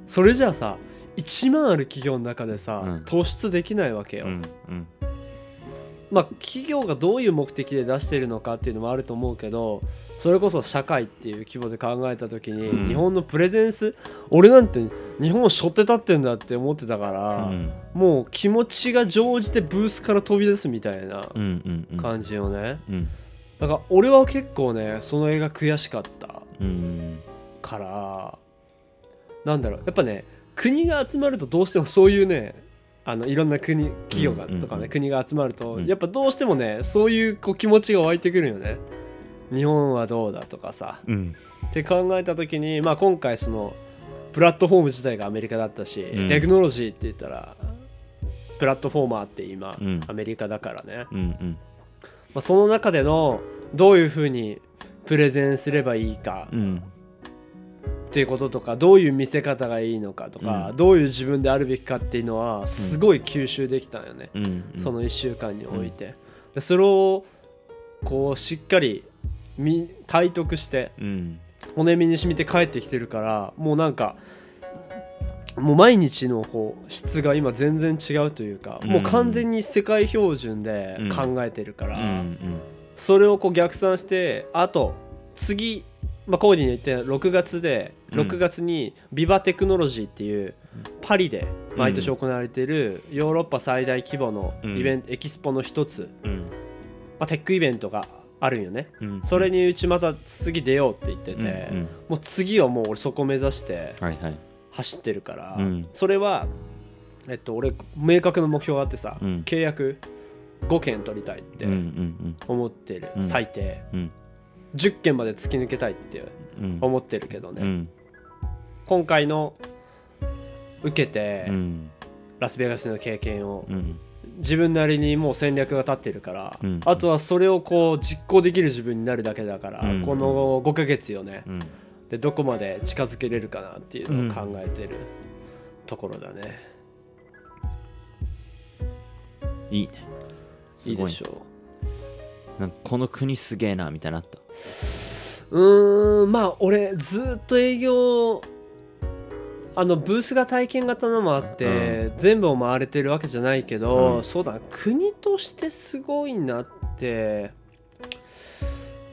それじゃあさ1万ある企業の中でさ、うん。突出できないわけよ、うんうん。まあ企業がどういう目的で出しているのかっていうのもあると思うけどそれこそ社会っていう規模で考えた時に、うん。日本のプレゼンス俺なんて日本を背負って立ってんだって思ってたから、うん。もう気持ちが乗じてブースから飛び出すみたいなうんうんうん。感じよね、うん。だから俺は結構ねその映画悔しかったうん。からなんだろう。やっぱね国が集まるとどうしてもそういうねあのいろんな国企業がとかね、国が集まると、うん。やっぱどうしてもねそういうこう気持ちが湧いてくるよね。日本はどうだとかさ。うん。って考えた時に、まあ、今回そのプラットフォーム自体がアメリカだったし、うん。テクノロジーって言ったらプラットフォーマーって今、うん。アメリカだからね、うんうん。まあ、その中でのどういうふうにプレゼンすればいいか。うんっていうこととかどういう見せ方がいいのかとか、うん。どういう自分であるべきかっていうのはすごい吸収できたんよね、うんうん。その1週間において、でそれをこうしっかりみ体得してうん。骨身に染みて帰ってきてるからもうなんかもう毎日のこう質が今全然違うというか、うん。もう完全に世界標準で考えてるから、それをこう逆算してあと次、まあ、コーディに言って6月でうん。6月にビバテクノロジーっていうパリで毎年行われているヨーロッパ最大規模のイベント、エキスポの一つ、うん。まあ、テックイベントがあるんよね。うん。それにうちまた次出ようって言ってて、もう次はもう俺そこ目指して走ってるから、うん。それはえっと俺明確な目標があってさ、うん。契約5件取りたいって思ってる、うん。最低。うん10件まで突き抜けたいってうん。思ってるけどね、うん。今回の受けて、うん。ラスベガスの経験をうん。自分なりにもう戦略が立ってるから、うん。あとはそれをこう実行できる自分になるだけだから、うん。この5ヶ月よね。うん。でどこまで近づけれるかなっていうのを考えてるところだね、いい。ねすごいいでしょなんかこの国すげえなみたいなった？ううーんまあ俺ずっと営業あのブースが体験型のもあって、全部を回れてるわけじゃないけど、うん。そうだ国としてすごいなって。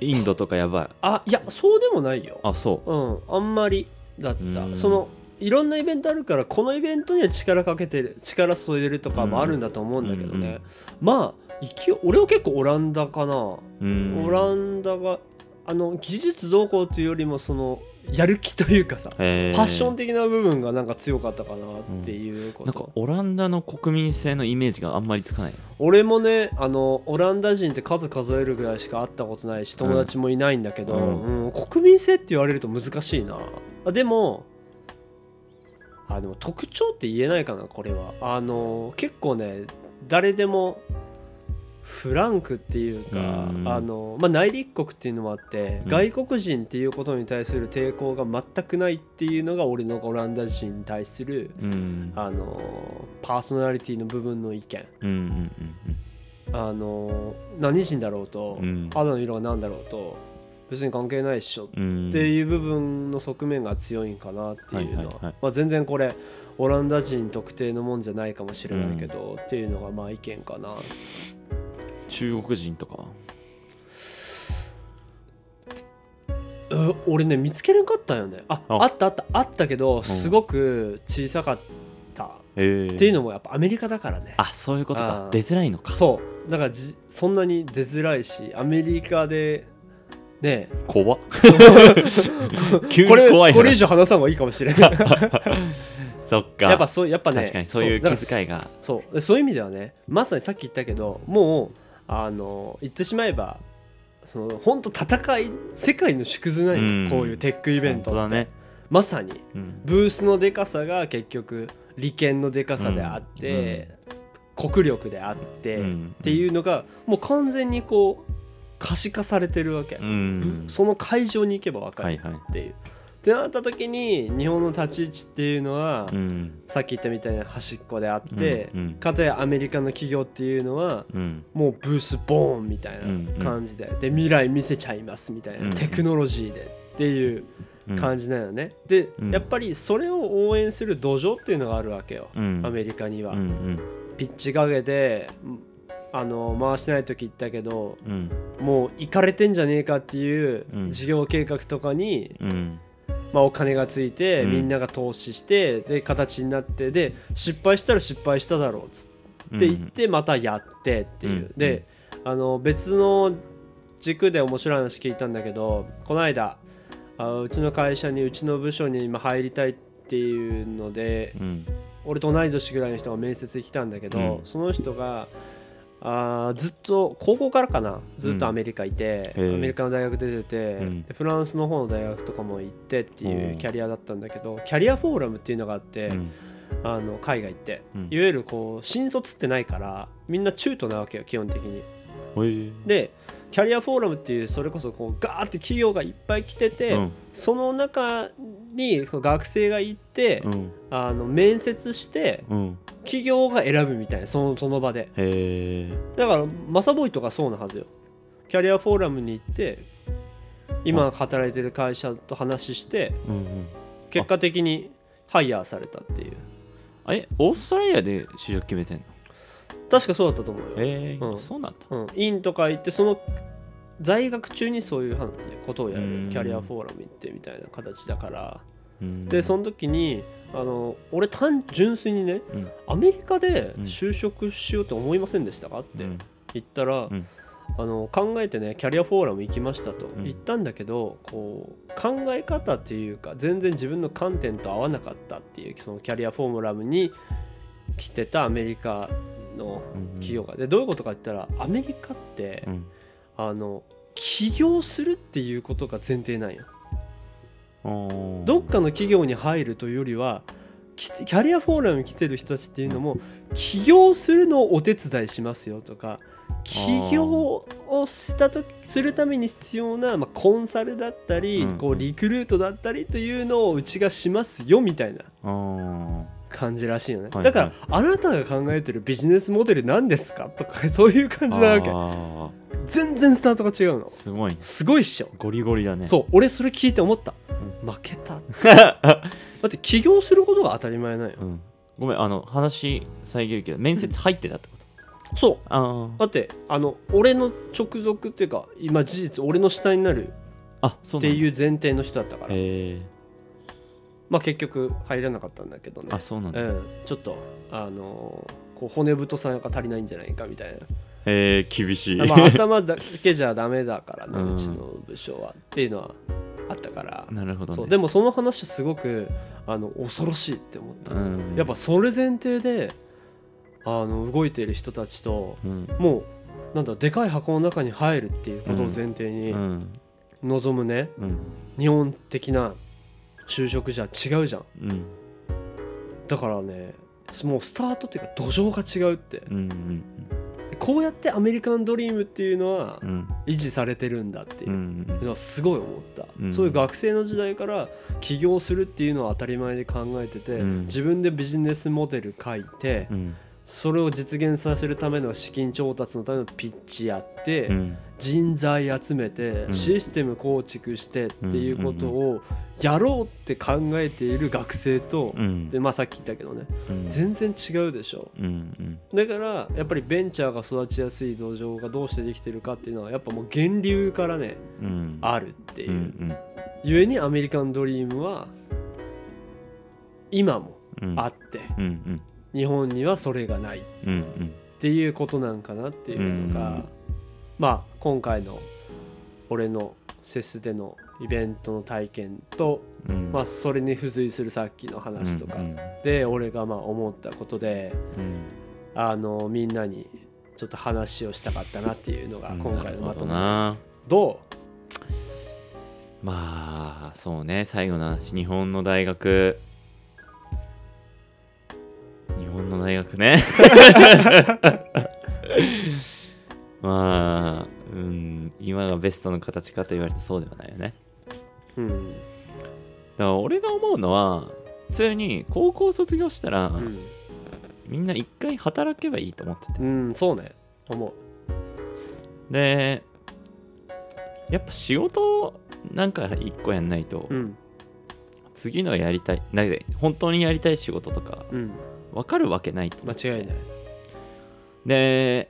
インドとかやばい？あいやそうでもないよ。あそう。んあんまりだった、うん。そのいろんなイベントあるからこのイベントには力かけてる力注いでるとかもあるんだと思うんだけどね、まあ勢い俺は結構オランダかな、ううん。オランダがあの技術どうこうっていうよりもそのやる気というかさへパッション的的な部分がなんか強かったかなっていうこなんと、かオランダの国民性のイメージがあんまりつかない俺もねあのオランダ人って数数えるぐらいしか会ったことないし友達もいないんだけど、うん。うん国民性って言われると難しいな。あでもあでも特徴って言えないかなこれは。あの結構ね誰でもフランクっていうか、うん。あのまあ、内陸国っていうのもあって、うん。外国人っていうことに対する抵抗が全くないっていうのが俺のオランダ人に対するうん。あのパーソナリティの部分の意見。うんうんあの何人だろうと、うん。うん肌の色が何だろうと別に関係ないっしょっうん。ていう部分の側面が強いんかなっていうの。は、はいはいはい。まあ、全然これオランダ人特定のもんじゃないかもしれないけど、っていうのがまあ意見かな中国人とか俺ね見つけれんかったんよね。ああ。あったあった。あったけどすごく小さかった、っていうのもやっぱアメリカだからね。あそういうことか。出づらいのか。そう。だからじそんなに出づらいしアメリカでね。怖っ。急 (laughs) これ (laughs) に怖いこれ以話上話さん方がいいかもしれない。(laughs) そっか。やっぱそうやっぱね。確かにそういう気遣いが。そう。でそういう意味ではねまさにさっき言ったけどもうあの言ってしまえばその本当戦い世界の縮図なん。こういうテックイベントって、ね。まさに。うん。ブースのでかさが結局利権のでかさであって、国力であって、うん。っていうのがもう完全にこう可視化されてるわけ、うん。その会場に行けば分かるはいはいってい。う。ってなった時に日本の立ち位置っていうのは、うん。さっき言ったみたいな端っこであって、うんうん。かたやアメリカの企業っていうのはうん。もうブースボーンみたいうんな感じで、で未来見せちゃいますみたいな、うんテクノロジーでっていううん。感じなのね、で、うん。やっぱりそれを応援する土壌っていうのがあるわけよ、うん。アメリカには、うんうん。ピッチ影であの回してない時言ったけどうん。もう行かれてんじゃねえかっていううん。事業計画とかに、うんまあ、お金がついて、うん。みんなが投資してで形になってで失敗したら失敗しただろうっつって言ってまたやってっていう、うん。であの別の軸で面白い話聞いたんだけどこの間あうちの会社にうちの部署に今入りたいっていうのでうん。俺と同い年ぐらいの人が面接に来たんだけど、うん。その人があーずっと高校からかな。ずっとアメリカいて、へー。アメリカの大学出てて、うん。でフランスの方の大学とかも行ってっていうキャリアだったんだけどキャリアフォーラムっていうのがあって、うん。あの海外って、うん。いわゆるこう新卒ってないからみんな中途なわけよ基本的に。でキャリアフォーラムっていうそれこそこうガーって企業がいっぱい来てて、うん。その中にその学生が行って、うん。あの面接してうん。企業が選ぶみたいなそのその場で。だからマサボーイとかそうなはずよ。キャリアフォーラムに行って今働いてる会社と話してうんうん。結果的にハイヤーされたっていう。あ。れ？オーストラリアで就職決めてんの？確かそうだったと思うよ、ええうん。そうなんだ。うん、院とか行ってその在学中にそういうことをやうん。るキャリアフォーラム行ってみたいな形だから。うんでその時にあの俺単純粋にねうん。アメリカでうん。就職しようと思いませんでしたかってうん。言ったら、うん。あの考えてねキャリアフォーラム行きましたとん。言ったんだけど、こう考え方っていうか全然自分の観点と合わなかったっていうそのキャリアフォーラムに来てたアメリカの企業が。でどういうことかって言ったらアメリカって、うん。あの起業するっていうことが前提なんよ。うん。どっかの企業に入るというよりはきキャリアフォーラムに来てる人たちっていうのも起業するのをお手伝いしますよとか起業をしたとするために必要な、まあ、コンサルだったり、うん。こうリクルートだったりというのをうちがしますよみたいな。うん感じらしいよね、はいだからあなたが考えてるビジネスモデル何ですか？とか (laughs) そういう感じなわけ。あ全然スタートが違うの。ーすごいすごいっしょ。ゴリゴリだね。そう俺それ聞いて思った、負けた (laughs) だって起業することが当たり前なんよ。うん。ごめんあの話遮るけど面接入ってたってこと？そう。あー。だってあの俺の直属っていうか今事実俺の下になるあそううっていう前提の人だったから。へえまあ結局入らなかったんだけどね。あそうなんだ。へうん、ちょっとあのーこう骨太さが足りないんじゃないかみたいえ厳しい。な、まあ、(laughs) 頭だけじゃダメだからね、ううんちの部署はっていうのはあったから、なるほどね。そうでもその話すごくあの恐ろしいって思った、うん。やっぱそれ前提であの動いている人たちとうん。もうなんだでかい箱の中に入るっていうことを前提にうん。望むね、うん。日本的な就職じゃ違うじゃん。うんだからねもうスタートっていうか土壌が違うって。うんうんこうやってアメリカンドリームっていうのはうん。維持されてるんだっていう。うんのはすごい思った、うん。そういう学生の時代から起業するっていうのは当たり前で考えてて、うん。自分でビジネスモデル書いて、うん。それを実現させるための資金調達のためのピッチやって、うん人材集めて、うん。システム構築してっていうことをやろうって考えている学生と、うん。でまあさっき言ったけどね。うん。全然違うでしょ。だからやっぱりベンチャーが育ちやすい土壌がどうしてできてるかっていうのはやっぱもう源流からねうん。あるっていう。う、んゆえにアメリカンドリームは今もうん。あって、日本にはそれがないっていうことなんかなっていうのが、うんまあ今回の俺のセスでのイベントの体験と、うん。まあ、それに付随するさっきの話とかうんで俺がまあ思ったことでうん。あのみんなにちょっと話をしたかったなっていうのがうん今回のまとめです。どまあそうね最後の話日本の大学。日本の大学ね (laughs) ベストの形かと言われてそうではないよね。う、うん。だから俺が思うのは普通に高校卒業したら、うん。みんな一回働けばいいと思ってて。うん、そうね。思でやっぱ仕事なんか一個やんないと、ううん。次のやりたいなんで本当にやりたい仕事とかうん。分かるわけないと間違いない。で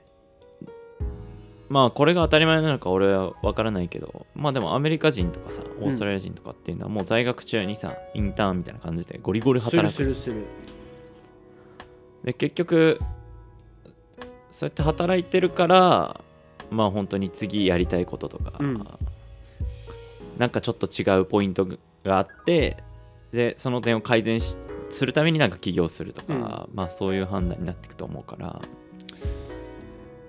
まあこれが当たり前なのか俺は分からないけどまあでもアメリカ人とかさオーストラリア人とかっていうのはもう在学中にさインターンみたいな感じでゴリゴリする働く。するするで結局そうやって働いてるからまあ本当に次やりたいこととか、うん。なんかちょっと違うポイントがあってでその点を改善しするためになんか起業するとか、まあそういう判断になっていくと思うから。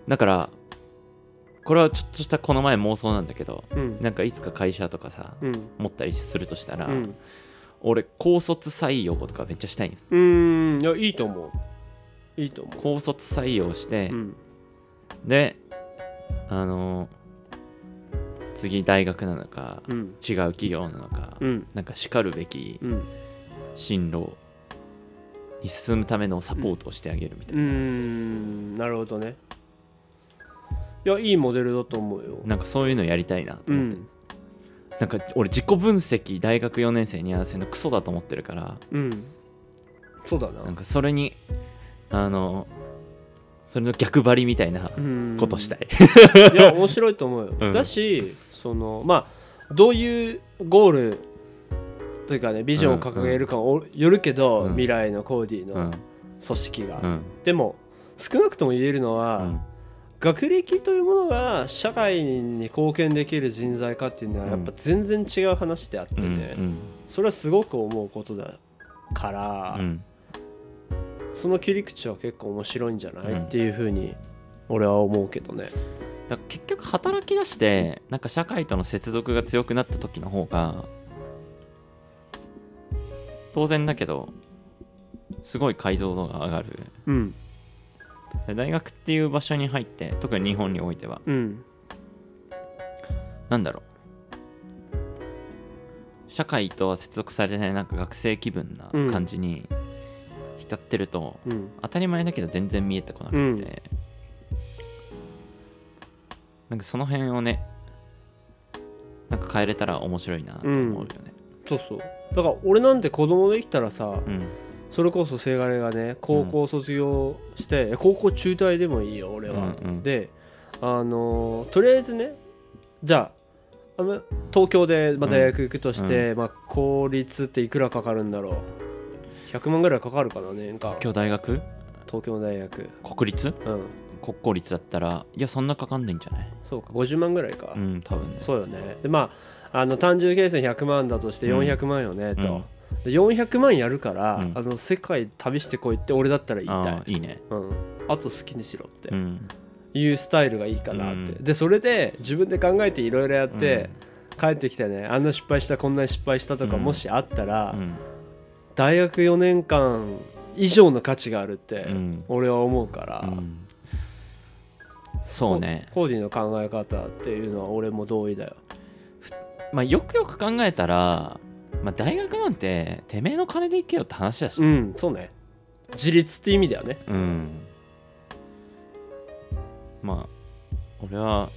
だからこれはちょっとしたこの前妄想なんだけどうん。なんかいつか会社とかさうん。持ったりするとしたら、うん。俺高卒採用とかめっちゃしたいんよ。うーん。いやいいと思う。いいと思う。高卒採用して、うん。であの次大学なのかうん。違う企業なのか、うん。なんかしかるべきうん。進路に進むためのサポートをしてあげるみたいうな、なるほどねいやいいモデルだと思うよ。なんかそういうのやりたいなとう思って、ん。なんか俺自己分析大学4年生にやらせるのクソだと思ってるから。うん。そうだな。なんかそれにあのそれの逆張りみたいなうん。ことしたい、いや面白いと思うよ、うん。だしそのまあどういうゴールというかねビジョンを掲げるかもよるけど、うん。未来のコーディのうん。組織が、うん。でも少なくとも言えるのは、うん学歴というものが社会に貢献できる人材かっていうのはやっぱ全然違う話であってうね、ん。それはすごく思うことだから、うんその切り口は結構面白いんじゃない、うんっていうふうに俺は思うけどね。だ結局働き出してなんか社会との接続が強くなった時の方が当然だけどすごい解像度が上がる。うん。で大学っていう場所に入って特に日本においては。うん。なんだろう。社会とは接続されてないなんか学生気分な感じに浸ってると、うん。当たり前だけど全然見えてこなくて、うんなんかその辺をねなんか変えれたら面白いなと思うよね。そうそう。だから俺なんて子供できたらさうんそれこそせがれがね高校卒業して、え高校中退でもいいよ俺は、うんうんであのーとりあえずねじゃあ東京で、まあ、大学行くとして、まあ、公立っていくらかかるんだろう。100万ぐらいかかるかな年間。今日大学？東京の大学。国立？うん。国公立だったらいやそんなかかんないんじゃない？そうか50万ぐらいか、うん多分ね。そうよね。でまああの単純計算100万だとしてうん。400万よね、と、400万やるから、うん。あの世界旅してこいって俺だったら言いたい。いいね。うん、あと好きにしろって。うん。いうスタイルがいいかなって、うん。でそれで自分で考えていろいろやって、帰ってきてねあんな失敗したこんな失敗したとかうん。もしあったら、うん。大学4年間以上の価値があるってうん。俺は思うから、うん。そうね。コーディの考え方っていうのは俺も同意だよ。まあよくよく考えたらまあ大学なんててめえの金で行けよって話だし。うんそうね。自立って意味だよね。うん。まあ俺は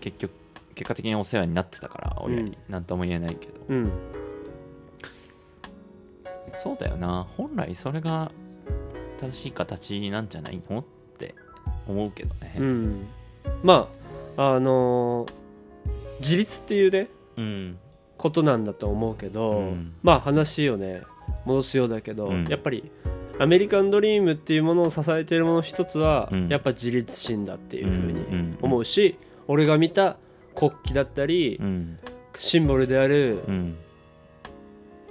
結局結果的にお世話になってたから親に何とも言えないけど、うん。そうだよな。本来それが正しい形なんじゃないのって思うけどね。うん。まああのー自立っていうねうんことなんだと思うけど、うん。まあ話をね戻すようだけど、うん。やっぱりアメリカンドリームっていうものを支えているもの一つは、うん。やっぱ自立心だっていうふうにに思うし、俺が見た国旗だったり、うん。シンボルであるうん。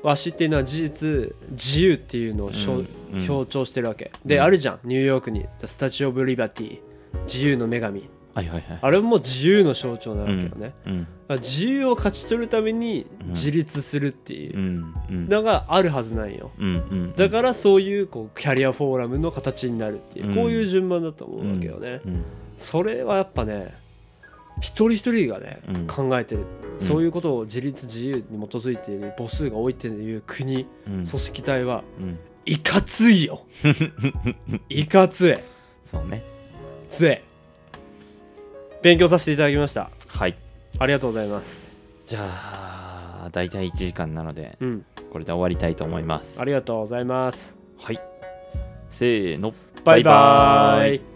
わしっていうのは事実自由っていうのをうん。うん。象徴してるわけ。で、うん。あるじゃん。ニューヨークに「The Statue of Liberty」自由の女神はいはいはい。あれも自由の象徴なわけよね、うんだから自由を勝ち取るためにうん。自立するっていう。うんうん。のがあるはずなんよ。うんうんだからそういうこうキャリアフォーラムの形になるっていう、うん。こういう順番だと思うわけよね、うんそれはやっぱね一人一人がね、うん。考えてる。そういうことを自立自由に基づいている母数が多いっていう国、うん。組織体はうん。いかついよ。(laughs) いかついそうね。つい勉強させていただきました。はい。ありがとうございます。じゃあ大体1時間なのでうん。これで終わりたいと思います。ありがとうございます。はい。せーの。バイバイ